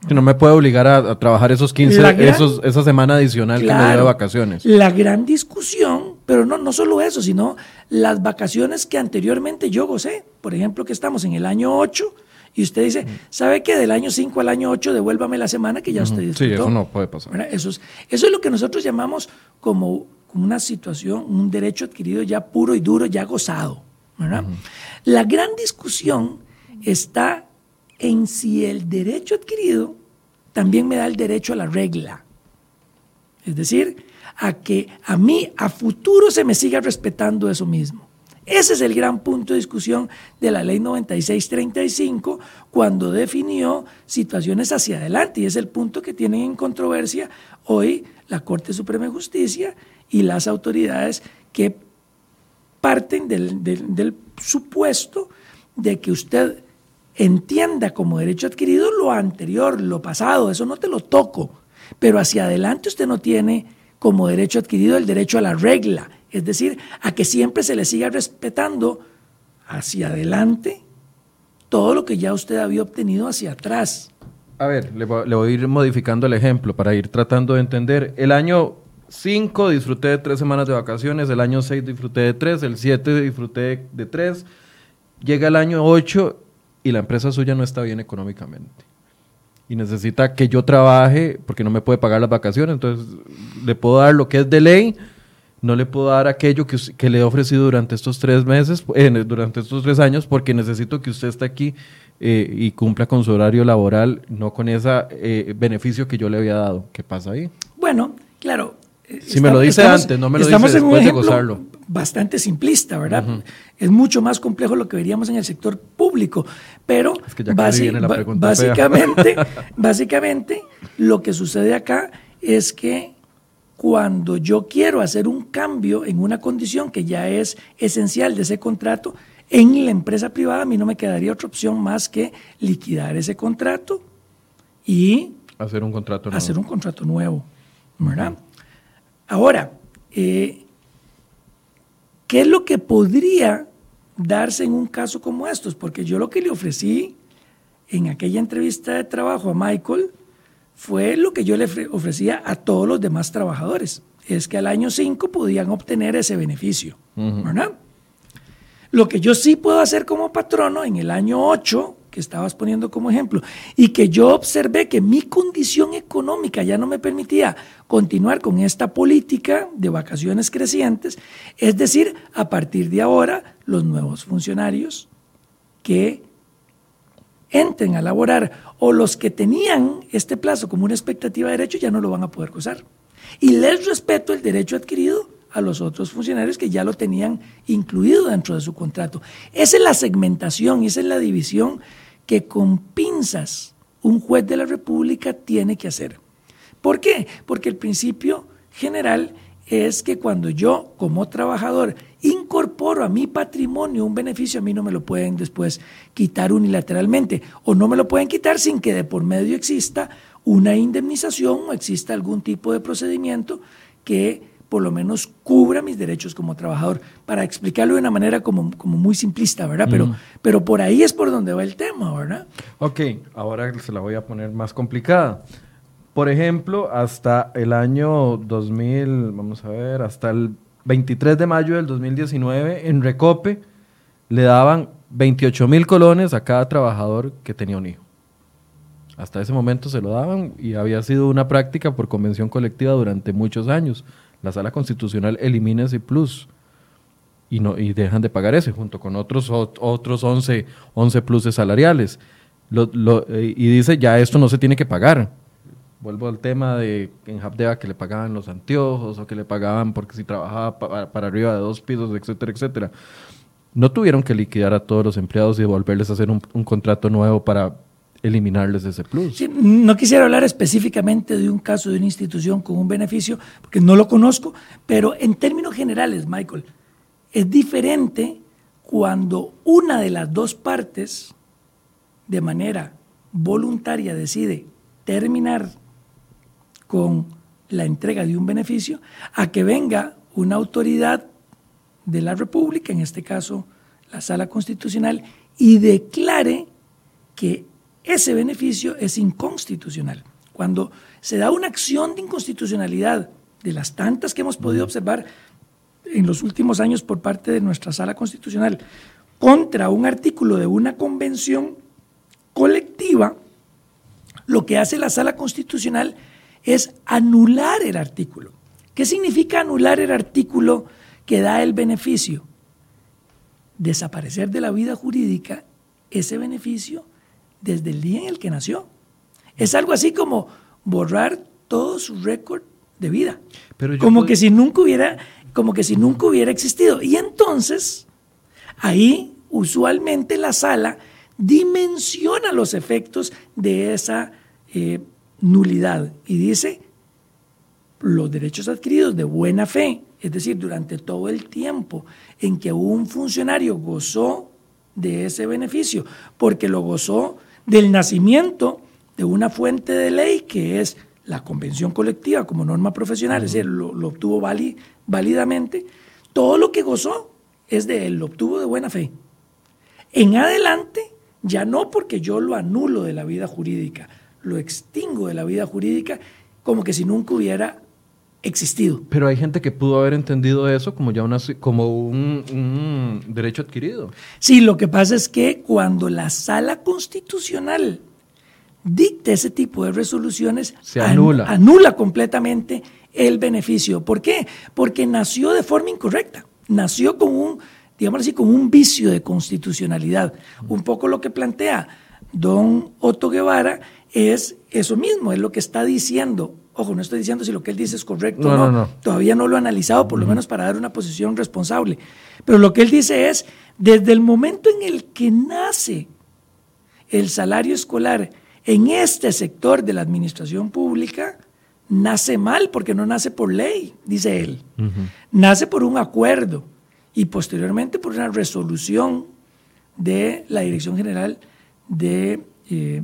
Que no me puede obligar a, trabajar esos 15, esos, esa semana adicional que me dio de vacaciones. La gran discusión, pero no, no solo eso, sino las vacaciones que anteriormente yo gocé. Por ejemplo, que estamos en el año 8 y usted dice, ¿sabe qué? Del año 5 al año 8 devuélvame la semana que ya usted disfrutó. Sí, eso no puede pasar. Eso es, eso es lo que nosotros llamamos como, una situación, un derecho adquirido ya puro y duro, ya gozado. La gran discusión está en si el derecho adquirido también me da el derecho a la regla. Es decir, a que a mí a futuro se me siga respetando eso mismo. Ese es el gran punto de discusión de la ley 9635 cuando definió situaciones hacia adelante y es el punto que tienen en controversia hoy la Corte Suprema de Justicia y las autoridades que parten del, del supuesto de que usted entienda como derecho adquirido lo anterior, lo pasado, eso no te lo toco, pero hacia adelante usted no tiene como derecho adquirido el derecho a la regla, es decir, a que siempre se le siga respetando hacia adelante todo lo que ya usted había obtenido hacia atrás. A ver, le voy, a ir modificando el ejemplo para ir tratando de entender. El año 5 disfruté de tres semanas de vacaciones, el año 6 disfruté de tres, el 7 disfruté de tres, llega el año 8 y la empresa suya no está bien económicamente. Y necesita que yo trabaje porque no me puede pagar las vacaciones. Entonces, le puedo dar lo que es de ley, no le puedo dar aquello que, le he ofrecido durante estos tres meses, eh, durante estos tres años, porque necesito que usted esté aquí eh, y cumpla con su horario laboral, no con ese eh, beneficio que yo le había dado. ¿Qué pasa ahí? Bueno, claro. Si me lo dice antes, no me lo dice después de gozarlo bastante simplista, ¿verdad? Es mucho más complejo lo que veríamos en el sector público, pero básicamente, básicamente lo que sucede acá es que cuando yo quiero hacer un cambio en una condición que ya es esencial de ese contrato, en la empresa privada a mí no me quedaría otra opción más que liquidar ese contrato y hacer un contrato nuevo. Hacer un contrato nuevo, ¿verdad? Ahora, eh, ¿Qué es lo que podría darse en un caso como estos? Porque yo lo que le ofrecí en aquella entrevista de trabajo a Michael fue lo que yo le ofrecía a todos los demás trabajadores. Es que al año 5 podían obtener ese beneficio. ¿verdad? Lo que yo sí puedo hacer como patrono en el año 8 que estabas poniendo como ejemplo, y que yo observé que mi condición económica ya no me permitía continuar con esta política de vacaciones crecientes, es decir, a partir de ahora, los nuevos funcionarios que entren a laborar o los que tenían este plazo como una expectativa de derecho ya no lo van a poder gozar. Y les respeto el derecho adquirido a los otros funcionarios que ya lo tenían incluido dentro de su contrato. Esa es la segmentación esa es la división que con pinzas un juez de la República tiene que hacer. ¿Por qué? Porque el principio general es que cuando yo como trabajador incorporo a mi patrimonio un beneficio, a mí no me lo pueden después quitar unilateralmente o no me lo pueden quitar sin que de por medio exista una indemnización o exista algún tipo de procedimiento que por lo menos cubra mis derechos como trabajador, para explicarlo de una manera como, como muy simplista, ¿verdad? Pero, mm. pero por ahí es por donde va el tema, ¿verdad? Ok, ahora se la voy a poner más complicada. Por ejemplo, hasta el año 2000, vamos a ver, hasta el 23 de mayo del 2019, en Recope le daban 28 mil colones a cada trabajador que tenía un hijo. Hasta ese momento se lo daban y había sido una práctica por convención colectiva durante muchos años la sala constitucional elimina ese plus y, no, y dejan de pagar ese junto con otros, otros 11, 11 pluses salariales. Eh, y dice, ya esto no se tiene que pagar. vuelvo al tema de en Habdeba que le pagaban los anteojos o que le pagaban porque si trabajaba para arriba de dos pisos, etcétera, etcétera. No tuvieron que liquidar a todos los empleados y volverles a hacer un, contrato nuevo para eliminarles ese plus. no quisiera hablar específicamente de un caso de una institución con un beneficio, porque no lo conozco, pero en términos generales, Michael, es diferente cuando una de las dos partes, de manera voluntaria, decide terminar con la entrega de un beneficio, a que venga una autoridad de la República, en este caso la Sala Constitucional, y declare que ese beneficio es inconstitucional. Cuando se da una acción de inconstitucionalidad de las tantas que hemos podido observar en los últimos años por parte de nuestra Sala Constitucional contra un artículo de una convención colectiva, lo que hace la Sala Constitucional es anular el artículo. ¿Qué significa anular el artículo que da el beneficio? Desaparecer de la vida jurídica ese beneficio desde el día en el que nació. Es algo así como borrar todo su récord de vida. como que si nunca hubiera como que si nunca hubiera existido. Y entonces, ahí usualmente la sala dimensiona los efectos de esa eh, nulidad y dice, los derechos adquiridos de buena fe, es decir, durante todo el tiempo en que un funcionario gozó de ese beneficio, porque lo gozó del nacimiento de una fuente de ley que es la convención colectiva como norma profesional, es decir, lo, obtuvo válidamente, todo lo que gozó es de él, lo obtuvo de buena fe. En adelante, ya no porque yo lo anulo de la vida jurídica, lo extingo de la vida jurídica como que si nunca hubiera existido. Pero hay gente que pudo haber entendido eso como ya una, como un, un derecho adquirido. Sí, lo que pasa es que cuando la sala constitucional dicta ese tipo de resoluciones, se anula. anula completamente el beneficio. ¿Por qué? Porque nació de forma incorrecta. Nació con un, digamos así, con un vicio de constitucionalidad. Un poco lo que plantea don Otto Guevara es eso mismo, es lo que está diciendo. Ojo, no estoy diciendo si lo que él dice es correcto o no, Todavía no lo he analizado, por lo menos para dar una posición responsable. Pero lo que él dice es, desde el momento en el que nace el salario escolar en este sector de la administración pública nace mal porque no nace por ley, dice él. Nace por un acuerdo y posteriormente por una resolución de la Dirección General de eh,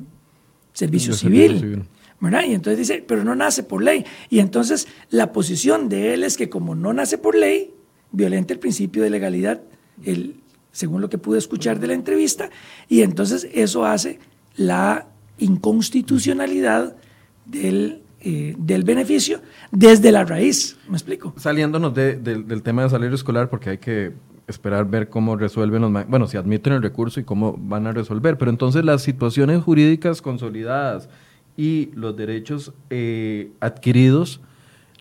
Servicio, Civil. Y entonces dice, pero no nace por ley. Y entonces la posición de él es que como no nace por ley, violenta el principio de legalidad, el, según lo que pude escuchar de la entrevista, y entonces eso hace la inconstitucionalidad del, eh, del beneficio desde la raíz. ¿Me explico? Saliéndonos del tema de salario escolar, porque hay que esperar ver cómo resuelven los... Bueno, si admiten el recurso y cómo van a resolver. Pero entonces las situaciones jurídicas consolidadas y los derechos eh, adquiridos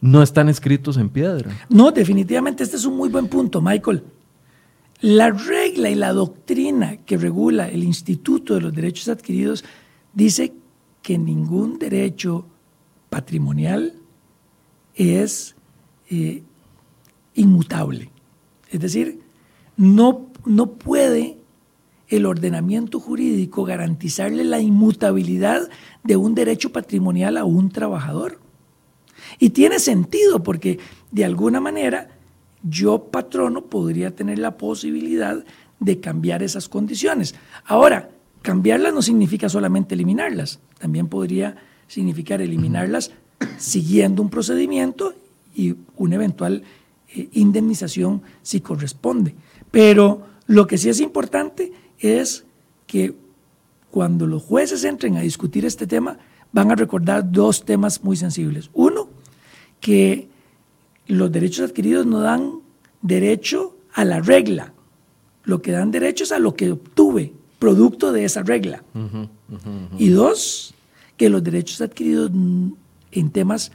no están escritos en piedra. No, definitivamente este es un muy buen punto, Michael. La regla y la doctrina que regula el Instituto de los Derechos Adquiridos dice que ningún derecho patrimonial es eh, inmutable. Es decir, no, no puede el ordenamiento jurídico garantizarle la inmutabilidad de un derecho patrimonial a un trabajador. Y tiene sentido porque de alguna manera yo patrono podría tener la posibilidad de cambiar esas condiciones. Ahora, Cambiarlas no significa solamente eliminarlas, también podría significar eliminarlas siguiendo un procedimiento y una eventual eh, indemnización si corresponde. Pero lo que sí es importante es que cuando los jueces entren a discutir este tema, van a recordar dos temas muy sensibles. Uno, que los derechos adquiridos no dan derecho a la regla, lo que dan derecho es a lo que obtuve, producto de esa regla. Y dos, que los derechos adquiridos en temas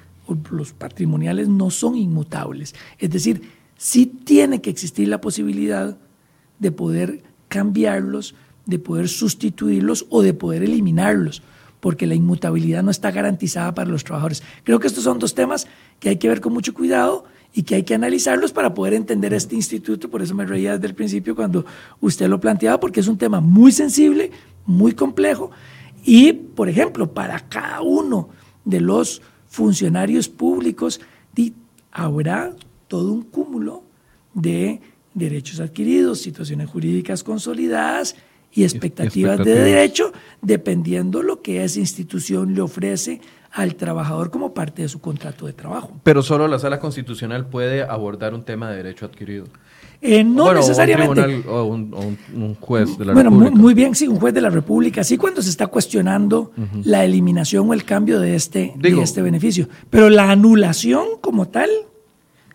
los patrimoniales no son inmutables. Es decir, sí tiene que existir la posibilidad de poder cambiarlos, de poder sustituirlos o de poder eliminarlos. porque la inmutabilidad no está garantizada para los trabajadores. Creo que estos son dos temas que hay que ver con mucho cuidado y que hay que analizarlos para poder entender este instituto. Por eso me reía desde el principio cuando usted lo planteaba, porque es un tema muy sensible, muy complejo. Y, por ejemplo, para cada uno de los funcionarios públicos, habrá todo un cúmulo de derechos adquiridos, situaciones jurídicas consolidadas y expectativas, de derecho, dependiendo lo que esa institución le ofrece al trabajador como parte de su contrato de trabajo. Pero solo la sala constitucional puede abordar un tema de derecho adquirido. Eh, no necesariamente. O un, juez de la bueno, República. Muy, muy, bien, sí, un juez de la República. Sí, cuando se está cuestionando la eliminación o el cambio de este, de este beneficio. Pero la anulación como tal,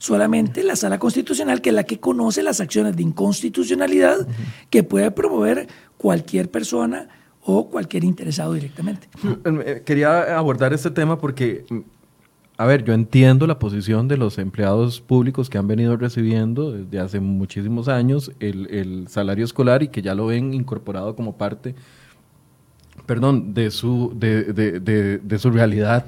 solamente la sala constitucional, que es la que conoce las acciones de inconstitucionalidad que puede promover cualquier persona o cualquier interesado directamente. Eh, quería abordar este tema porque, a ver, yo entiendo la posición de los empleados públicos que han venido recibiendo desde hace muchísimos años el, salario escolar y que ya lo ven incorporado como parte, perdón, de su realidad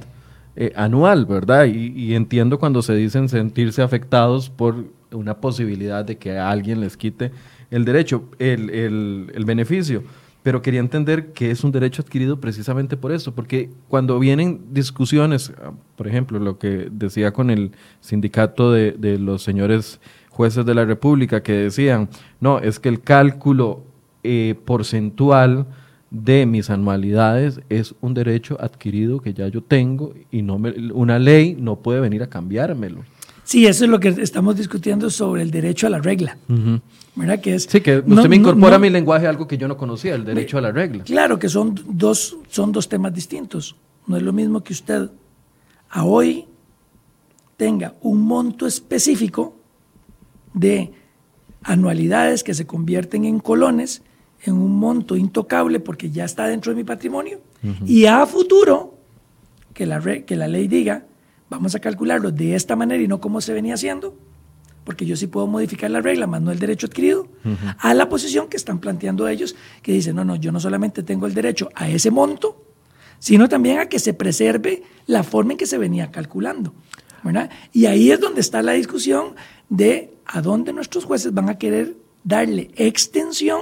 eh, anual, ¿verdad? Y, entiendo cuando se dicen sentirse afectados por una posibilidad de que a alguien les quite el derecho, el, el, beneficio. Pero quería entender que es un derecho adquirido precisamente por eso, porque cuando vienen discusiones, ah, por ejemplo, lo que decía con el sindicato de, de los señores jueces de la República, que decían, no, es que el cálculo eh, porcentual de mis anualidades es un derecho adquirido que ya yo tengo y no me, una ley no puede venir a cambiármelo. Sí, eso es lo que estamos discutiendo sobre el derecho a la regla. ¿Verdad? Que es, sí, que usted me incorpora a mi lenguaje algo que yo no conocía, el derecho a la regla. Claro que son dos, son dos temas distintos. No es lo mismo que usted a hoy tenga un monto específico de anualidades que se convierten en colones en un monto intocable porque ya está dentro de mi patrimonio. Y a futuro que la, que la ley diga, vamos a calcularlo de esta manera y no como se venía haciendo, porque yo sí puedo modificar la regla, más no el derecho adquirido, a la posición que están planteando ellos, que dicen, no, no, yo no solamente tengo el derecho a ese monto, sino también a que se preserve la forma en que se venía calculando. Y ahí es donde está la discusión de a dónde nuestros jueces van a querer darle extensión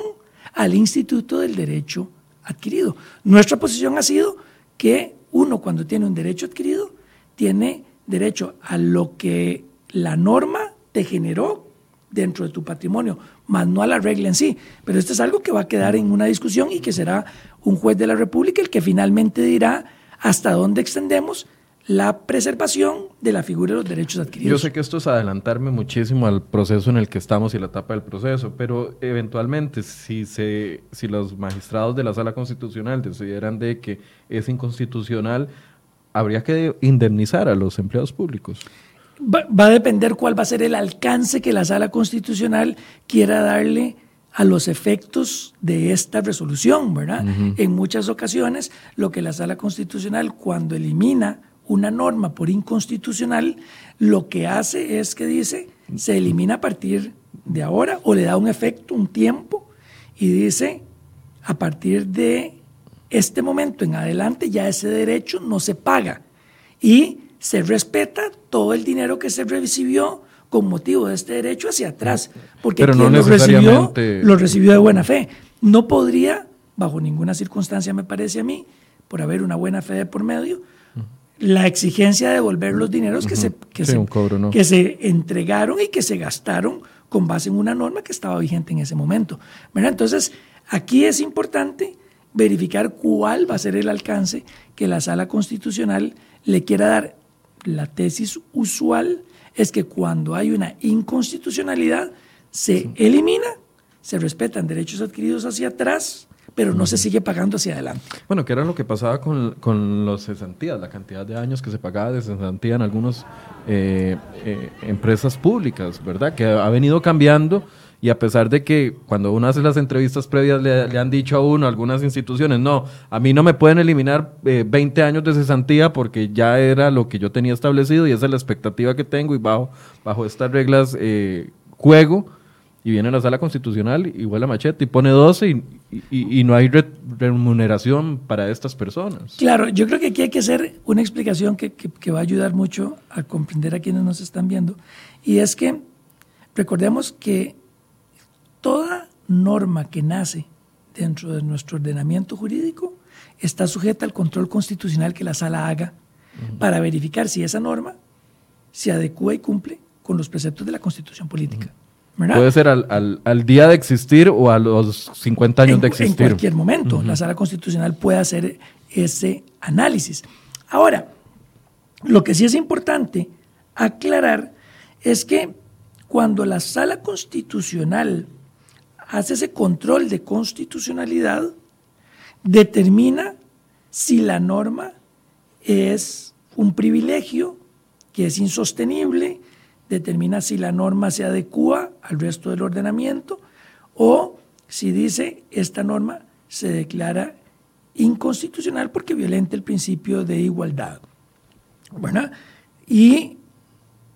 al Instituto del Derecho Adquirido. Nuestra posición ha sido que uno cuando tiene un derecho adquirido tiene derecho a lo que la norma te generó dentro de tu patrimonio, más no a la regla en sí. Pero esto es algo que va a quedar en una discusión y que será un juez de la República el que finalmente dirá hasta dónde extendemos la preservación de la figura de los derechos adquiridos. Yo sé que esto es adelantarme muchísimo al proceso en el que estamos y la etapa del proceso, pero eventualmente si, se, si los magistrados de la Sala Constitucional decidieran de que es inconstitucional, habría que indemnizar a los empleados públicos. Va, a depender cuál va a ser el alcance que la Sala Constitucional quiera darle a los efectos de esta resolución, ¿verdad? En muchas ocasiones, lo que la Sala Constitucional, cuando elimina una norma por inconstitucional, lo que hace es que dice, se elimina a partir de ahora o le da un efecto, un tiempo, y dice, a partir de este momento en adelante ya ese derecho no se paga y se respeta todo el dinero que se recibió con motivo de este derecho hacia atrás, porque Pero quien lo, recibió, lo recibió de buena fe. No podría, bajo ninguna circunstancia me parece a mí, por haber una buena fe de por medio, la exigencia de devolver los dineros que, se, que, se, que se entregaron y que se gastaron con base en una norma que estaba vigente en ese momento. Entonces, aquí es importante verificar cuál va a ser el alcance que la sala constitucional le quiera dar. La tesis usual es que cuando hay una inconstitucionalidad, se elimina, se respetan derechos adquiridos hacia atrás, pero no se sigue pagando hacia adelante. Bueno, que era lo que pasaba con, con los cesantías, la cantidad de años que se pagaba de cesantía en algunas eh, eh, empresas públicas, ¿verdad? Que ha venido cambiando y a pesar de que cuando uno hace las entrevistas previas le, han dicho a uno, algunas instituciones, no, a mí no me pueden eliminar 20 eh, años de cesantía porque ya era lo que yo tenía establecido y esa es la expectativa que tengo y bajo, bajo estas reglas juego y viene a la sala constitucional y huele a machete y pone 12 y Y, no hay remuneración para estas personas. Claro, yo creo que aquí hay que hacer una explicación que, que, va a ayudar mucho a comprender a quienes nos están viendo. Y es que recordemos que toda norma que nace dentro de nuestro ordenamiento jurídico está sujeta al control constitucional que la sala haga para verificar si esa norma se adecua y cumple con los preceptos de la constitución política. Puede ser al, día de existir o a los 50 años de existir. En cualquier momento, la sala constitucional puede hacer ese análisis. Ahora, lo que sí es importante aclarar es que cuando la sala constitucional hace ese control de constitucionalidad, determina si la norma es un privilegio que es insostenible, determina si la norma se adecua al resto del ordenamiento o si dice esta norma se declara inconstitucional porque violenta el principio de igualdad. Bueno, y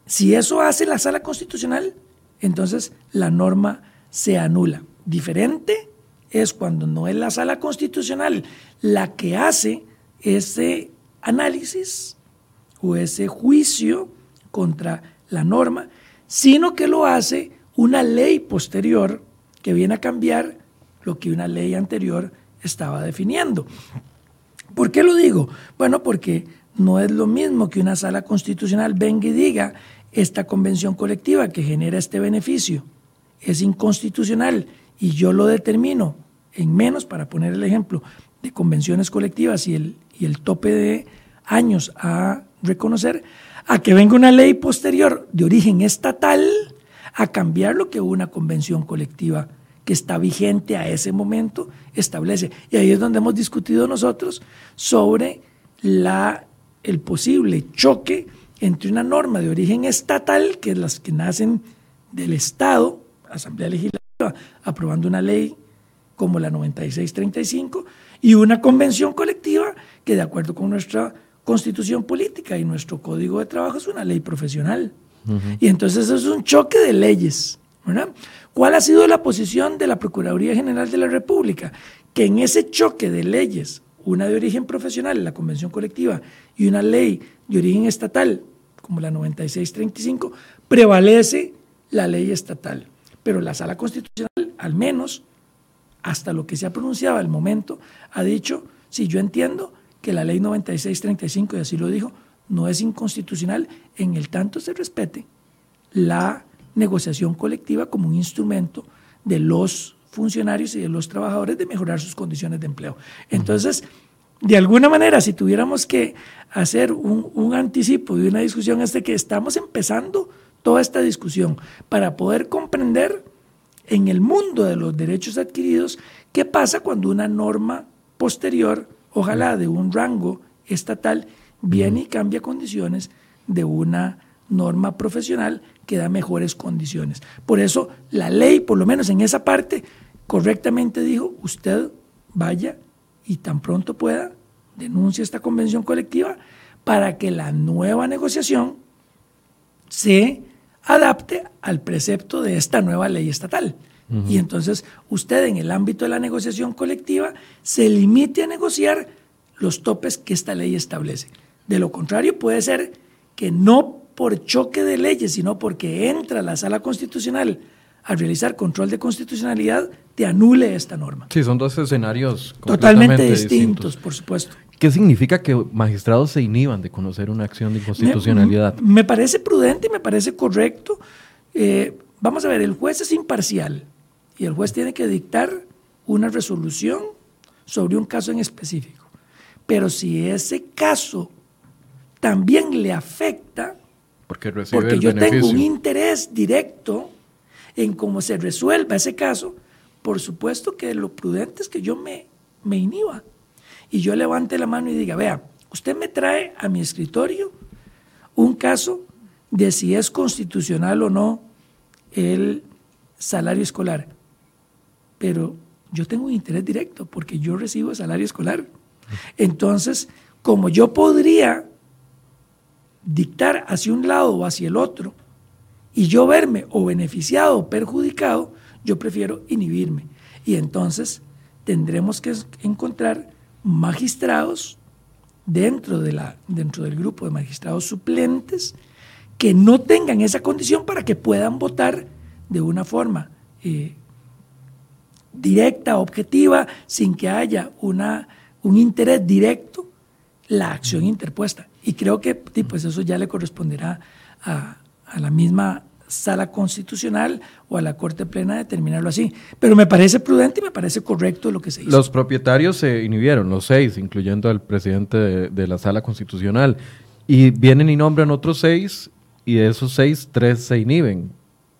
si eso hace la sala constitucional, entonces la norma se anula. Diferente es cuando no es la sala constitucional la que hace ese análisis o ese juicio contra la norma, sino que lo hace una ley posterior que viene a cambiar lo que una ley anterior estaba definiendo. ¿Por qué lo digo? Bueno, porque no es lo mismo que una sala constitucional venga y diga esta convención colectiva que genera este beneficio es inconstitucional y yo lo determino en menos, para poner el ejemplo, de convenciones colectivas y el, y el tope de años a reconocer, a que venga una ley posterior de origen estatal a cambiar lo que una convención colectiva que está vigente a ese momento establece. Y ahí es donde hemos discutido nosotros sobre la, el posible choque entre una norma de origen estatal, que es las que nacen del Estado, Asamblea Legislativa, aprobando una ley como la 9635, y una convención colectiva que de acuerdo con nuestra constitución política y nuestro código de trabajo es una ley profesional. Y entonces eso es un choque de leyes. ¿Cuál ha sido la posición de la Procuraduría General de la República? Que en ese choque de leyes, una de origen profesional, la convención colectiva, y una ley de origen estatal, como la 9635, prevalece la ley estatal. Pero la sala constitucional, al menos hasta lo que se ha pronunciado al momento, ha dicho, si yo entiendo que la ley 9635, y así lo dijo, no es inconstitucional en el tanto se respete la negociación colectiva como un instrumento de los funcionarios y de los trabajadores de mejorar sus condiciones de empleo. Entonces, de alguna manera, si tuviéramos que hacer un, un anticipo de una discusión, es de que estamos empezando toda esta discusión para poder comprender en el mundo de los derechos adquiridos qué pasa cuando una norma posterior ojalá de un rango estatal, viene y cambia condiciones de una norma profesional que da mejores condiciones. Por eso la ley, por lo menos en esa parte, correctamente dijo, usted vaya y tan pronto pueda, denuncie esta convención colectiva para que la nueva negociación se adapte al precepto de esta nueva ley estatal. Y entonces usted en el ámbito de la negociación colectiva se limite a negociar los topes que esta ley establece. De lo contrario, puede ser que no por choque de leyes, sino porque entra la sala constitucional a realizar control de constitucionalidad, te anule esta norma. Sí, son dos escenarios totalmente distintos, por supuesto. ¿Qué significa que magistrados se inhiban de conocer una acción de inconstitucionalidad? Me, parece prudente y me parece correcto. Eh, vamos a ver, el juez es imparcial y el juez tiene que dictar una resolución sobre un caso en específico. Pero si ese caso también le afecta, porque, yo tengo un interés directo en cómo se resuelva ese caso, por supuesto que lo prudente es que yo me, me inhiba y yo levante la mano y diga, vea, usted me trae a mi escritorio un caso de si es constitucional o no el salario escolar pero yo tengo un interés directo porque yo recibo salario escolar. Entonces, como yo podría dictar hacia un lado o hacia el otro y yo verme o beneficiado o perjudicado, yo prefiero inhibirme. Y entonces tendremos que encontrar magistrados dentro, de la, dentro del grupo de magistrados suplentes que no tengan esa condición para que puedan votar de una forma eh, directa, objetiva, sin que haya una, un interés directo, la acción interpuesta. Y creo que pues eso ya le corresponderá a, a la misma sala constitucional o a la Corte Plena determinarlo así. Pero me parece prudente y me parece correcto lo que se hizo. Los propietarios se inhibieron, los seis, incluyendo al presidente de, la sala constitucional. Y vienen y nombran otros seis, y de esos seis, tres se inhiben.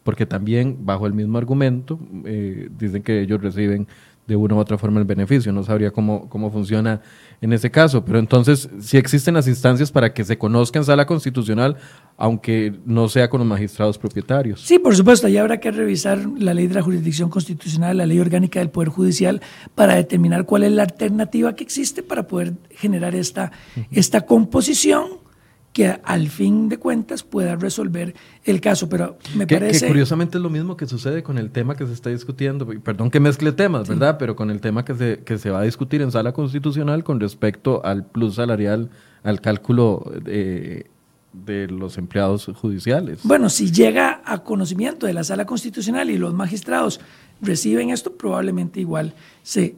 Porque también, bajo el mismo argumento, eh, dicen que ellos reciben de una u otra forma el beneficio. No sabría cómo, cómo funciona en ese caso, pero entonces si existen las instancias para que se conozca en sala constitucional, aunque no sea con los magistrados propietarios. Sí, por supuesto, ya habrá que revisar la ley de la jurisdicción constitucional, la ley orgánica del Poder Judicial, para determinar cuál es la alternativa que existe para poder generar esta, esta composición que al fin de cuentas pueda resolver el caso. Pero me parece. Que curiosamente es lo mismo que sucede con el tema que se está discutiendo. Perdón que mezcle temas, ¿verdad? Pero con el tema que se, que se va a discutir en sala constitucional con respecto al plus salarial, al cálculo de, de los empleados judiciales. Bueno, si llega a conocimiento de la sala constitucional y los magistrados reciben esto, probablemente igual se,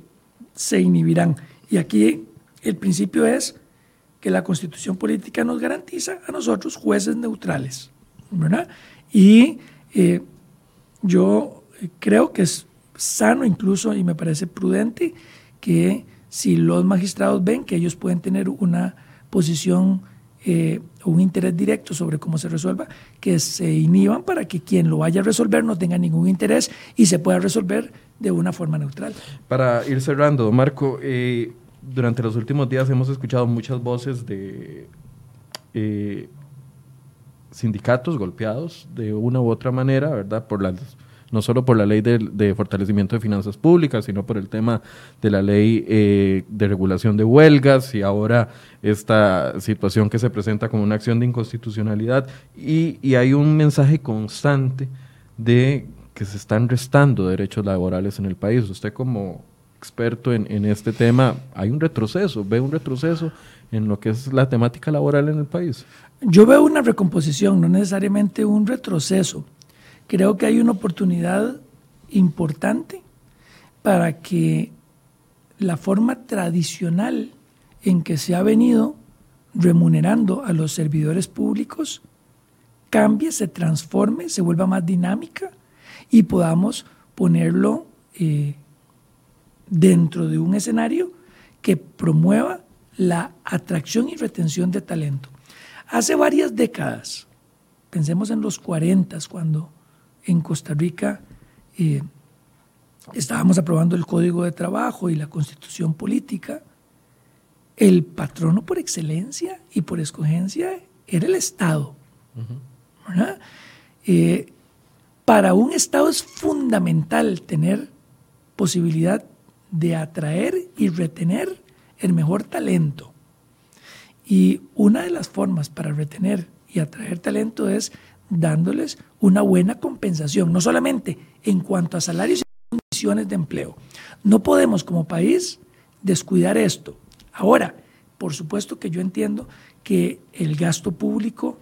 se inhibirán. Y aquí el principio es que la constitución política nos garantiza a nosotros jueces neutrales. ¿verdad? Y eh, yo creo que es sano incluso y me parece prudente que si los magistrados ven que ellos pueden tener una posición eh, un interés directo sobre cómo se resuelva, que se inhiban para que quien lo vaya a resolver no tenga ningún interés y se pueda resolver de una forma neutral. Para ir cerrando, Marco, eh, durante los últimos días hemos escuchado muchas voces de eh, sindicatos golpeados de una u otra manera, ¿verdad? Por las, no solo por la ley de, fortalecimiento de finanzas públicas, sino por el tema de la ley eh, de regulación de huelgas y ahora esta situación que se presenta como una acción de inconstitucionalidad. Y, y hay un mensaje constante de que se están restando derechos laborales en el país. Usted como experto en, este tema, hay un retroceso, ve un retroceso en lo que es la temática laboral en el país. Yo veo una recomposición, no necesariamente un retroceso. Creo que hay una oportunidad importante para que la forma tradicional en que se ha venido remunerando a los servidores públicos cambie, se transforme, se vuelva más dinámica y podamos ponerlo eh, dentro de un escenario que promueva la atracción y retención de talento. Hace varias décadas, pensemos en los 40, cuando en Costa Rica eh, estábamos aprobando el Código de Trabajo y la Constitución Política, el patrono por excelencia y por escogencia era el Estado. Eh, para un Estado es fundamental tener posibilidad de atraer y retener el mejor talento. Y una de las formas para retener y atraer talento es dándoles una buena compensación, no solamente en cuanto a salarios y condiciones de empleo. No podemos como país descuidar esto. Ahora, por supuesto que yo entiendo que el gasto público,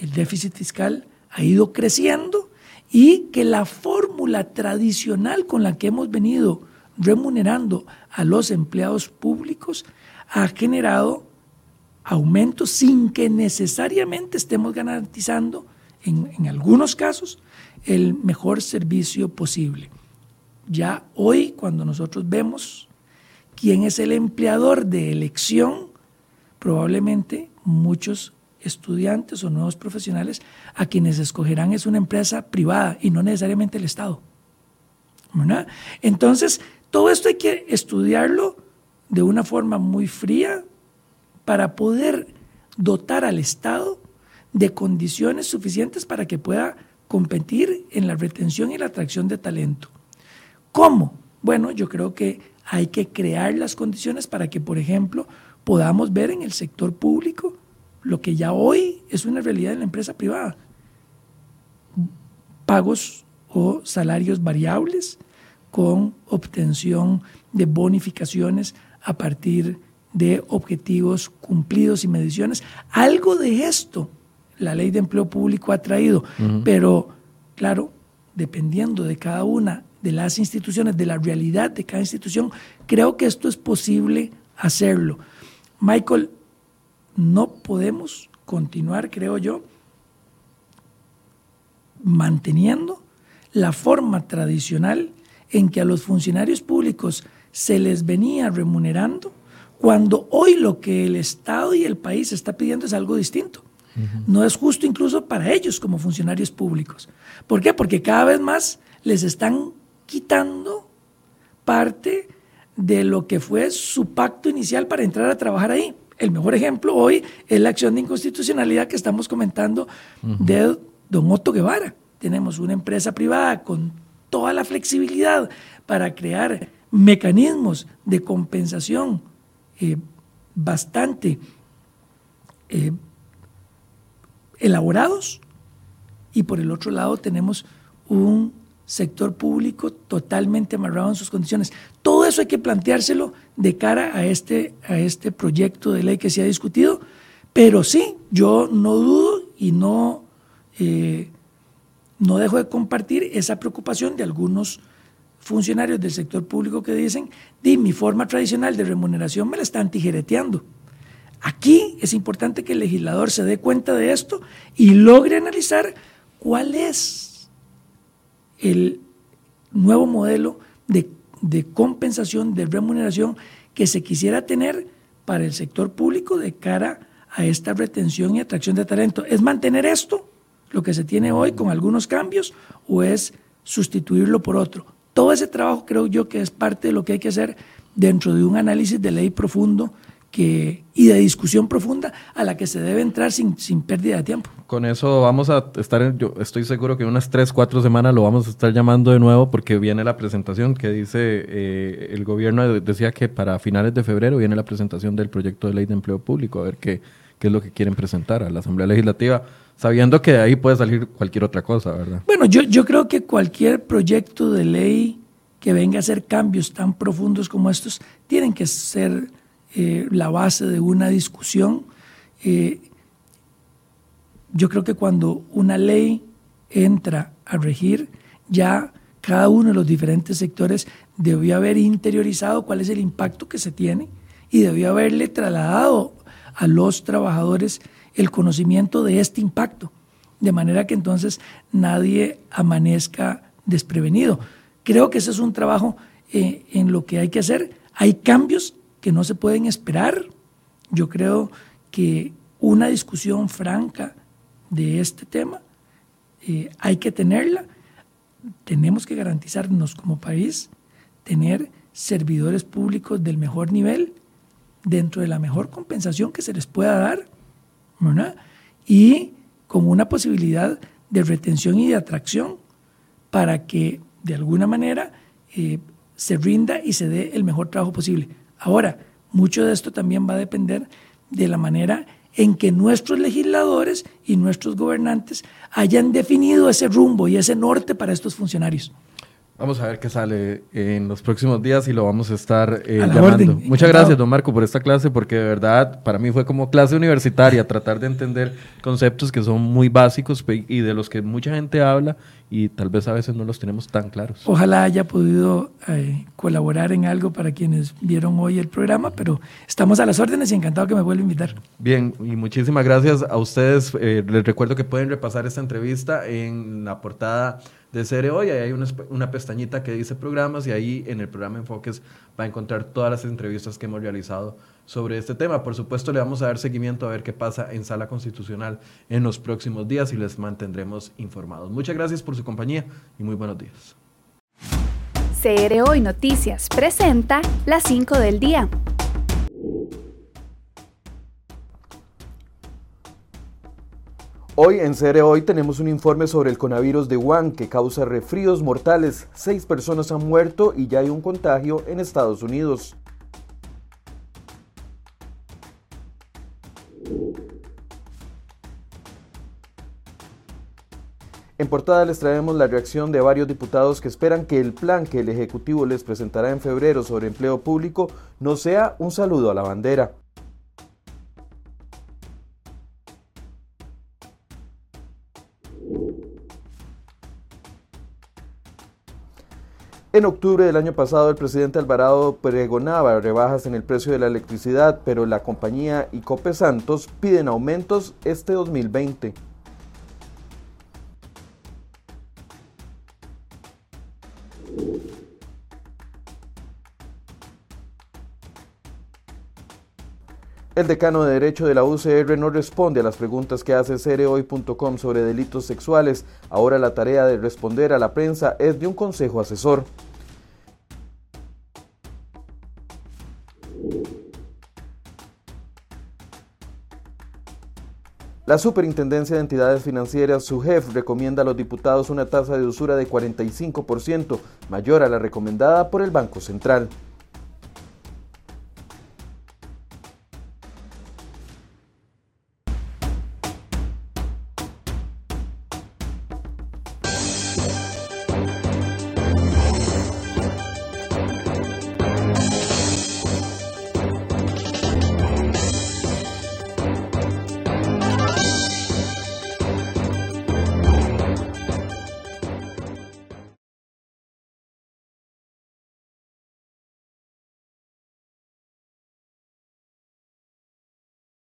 el déficit fiscal ha ido creciendo y que la fórmula tradicional con la que hemos venido remunerando a los empleados públicos ha generado aumentos sin que necesariamente estemos garantizando, en, algunos casos, el mejor servicio posible. Ya hoy, cuando nosotros vemos quién es el empleador de elección, probablemente muchos estudiantes o nuevos profesionales a quienes escogerán es una empresa privada y no necesariamente el Estado. Entonces, todo esto hay que estudiarlo de una forma muy fría para poder dotar al Estado de condiciones suficientes para que pueda competir en la retención y la atracción de talento. ¿Cómo? Bueno, yo creo que hay que crear las condiciones para que, por ejemplo, podamos ver en el sector público lo que ya hoy es una realidad en la empresa privada. Pagos o salarios variables, con obtención de bonificaciones a partir de objetivos cumplidos y mediciones. Algo de esto la ley de empleo público ha traído, pero claro, dependiendo de cada una de las instituciones, de la realidad de cada institución, creo que esto es posible hacerlo. Michael, no podemos continuar, creo yo, manteniendo la forma tradicional en que a los funcionarios públicos se les venía remunerando, cuando hoy lo que el Estado y el país está pidiendo es algo distinto. No es justo incluso para ellos como funcionarios públicos. ¿Por qué? Porque cada vez más les están quitando parte de lo que fue su pacto inicial para entrar a trabajar ahí. El mejor ejemplo hoy es la acción de inconstitucionalidad que estamos comentando de don Otto Guevara. Tenemos una empresa privada con toda la flexibilidad para crear mecanismos de compensación eh, bastante eh, elaborados y por el otro lado tenemos un sector público totalmente amarrado en sus condiciones. Todo eso hay que planteárselo de cara a este, a este proyecto de ley que se ha discutido, pero sí, yo no dudo y no, eh, no dejo de compartir esa preocupación de algunos funcionarios del sector público que dicen, di, mi forma tradicional de remuneración me la están tijereteando. Aquí es importante que el legislador se dé cuenta de esto y logre analizar cuál es el nuevo modelo de, de compensación, de remuneración que se quisiera tener para el sector público de cara a esta retención y atracción de talento. ¿Es mantener esto, lo que se tiene hoy, con algunos cambios, o es sustituirlo por otro? Todo ese trabajo creo yo que es parte de lo que hay que hacer dentro de un análisis de ley profundo que, y de discusión profunda a la que se debe entrar sin, sin pérdida de tiempo. Con eso vamos a estar, yo estoy seguro que en unas 3, 4 semanas lo vamos a estar llamando de nuevo porque viene la presentación que dice, eh, el gobierno decía que para finales de febrero viene la presentación del proyecto de ley de empleo público, a ver qué, qué es lo que quieren presentar a la Asamblea Legislativa sabiendo que de ahí puede salir cualquier otra cosa, ¿verdad? Bueno, yo, yo creo que cualquier proyecto de ley que venga a hacer cambios tan profundos como estos, tienen que ser eh, la base de una discusión. Eh, yo creo que cuando una ley entra a regir, ya cada uno de los diferentes sectores debió haber interiorizado cuál es el impacto que se tiene y debió haberle trasladado a los trabajadores el conocimiento de este impacto, de manera que entonces nadie amanezca desprevenido. Creo que ese es un trabajo eh, en lo que hay que hacer. Hay cambios que no se pueden esperar. Yo creo que una discusión franca de este tema eh, hay que tenerla. Tenemos que garantizarnos como país tener servidores públicos del mejor nivel dentro de la mejor compensación que se les pueda dar y con una posibilidad de retención y de atracción para que de alguna manera eh, se rinda y se dé el mejor trabajo posible. Ahora, mucho de esto también va a depender de la manera en que nuestros legisladores y nuestros gobernantes hayan definido ese rumbo y ese norte para estos funcionarios. Vamos a ver qué sale en los próximos días y lo vamos a estar eh, llamando. Muchas gracias, don Marco, por esta clase, porque de verdad para mí fue como clase universitaria, tratar de entender conceptos que son muy básicos y de los que mucha gente habla y tal vez a veces no los tenemos tan claros. Ojalá haya podido eh, colaborar en algo para quienes vieron hoy el programa, pero estamos a las órdenes y encantado que me vuelva a invitar. Bien, y muchísimas gracias a ustedes. Eh, les recuerdo que pueden repasar esta entrevista en la portada de Cere Hoy. Ahí hay una, una, pestañita que dice programas y ahí en el programa Enfoques va a encontrar todas las entrevistas que hemos realizado sobre este tema. Por supuesto, le vamos a dar seguimiento a ver qué pasa en Sala Constitucional en los próximos días y les mantendremos informados. Muchas gracias por su compañía y muy buenos días. CR Noticias presenta las 5 del día. Hoy en Cere Hoy tenemos un informe sobre el coronavirus de Wuhan que causa refríos mortales. Seis personas han muerto y ya hay un contagio en Estados Unidos. En portada les traemos la reacción de varios diputados que esperan que el plan que el Ejecutivo les presentará en febrero sobre empleo público no sea un saludo a la bandera. En octubre del año pasado, el presidente Alvarado pregonaba rebajas en el precio de la electricidad, pero la compañía y Cope Santos piden aumentos este 2020. El decano de Derecho de la UCR no responde a las preguntas que hace cereoy.com sobre delitos sexuales. Ahora la tarea de responder a la prensa es de un consejo asesor. La Superintendencia de Entidades Financieras, su jefe, recomienda a los diputados una tasa de usura de 45%, mayor a la recomendada por el Banco Central.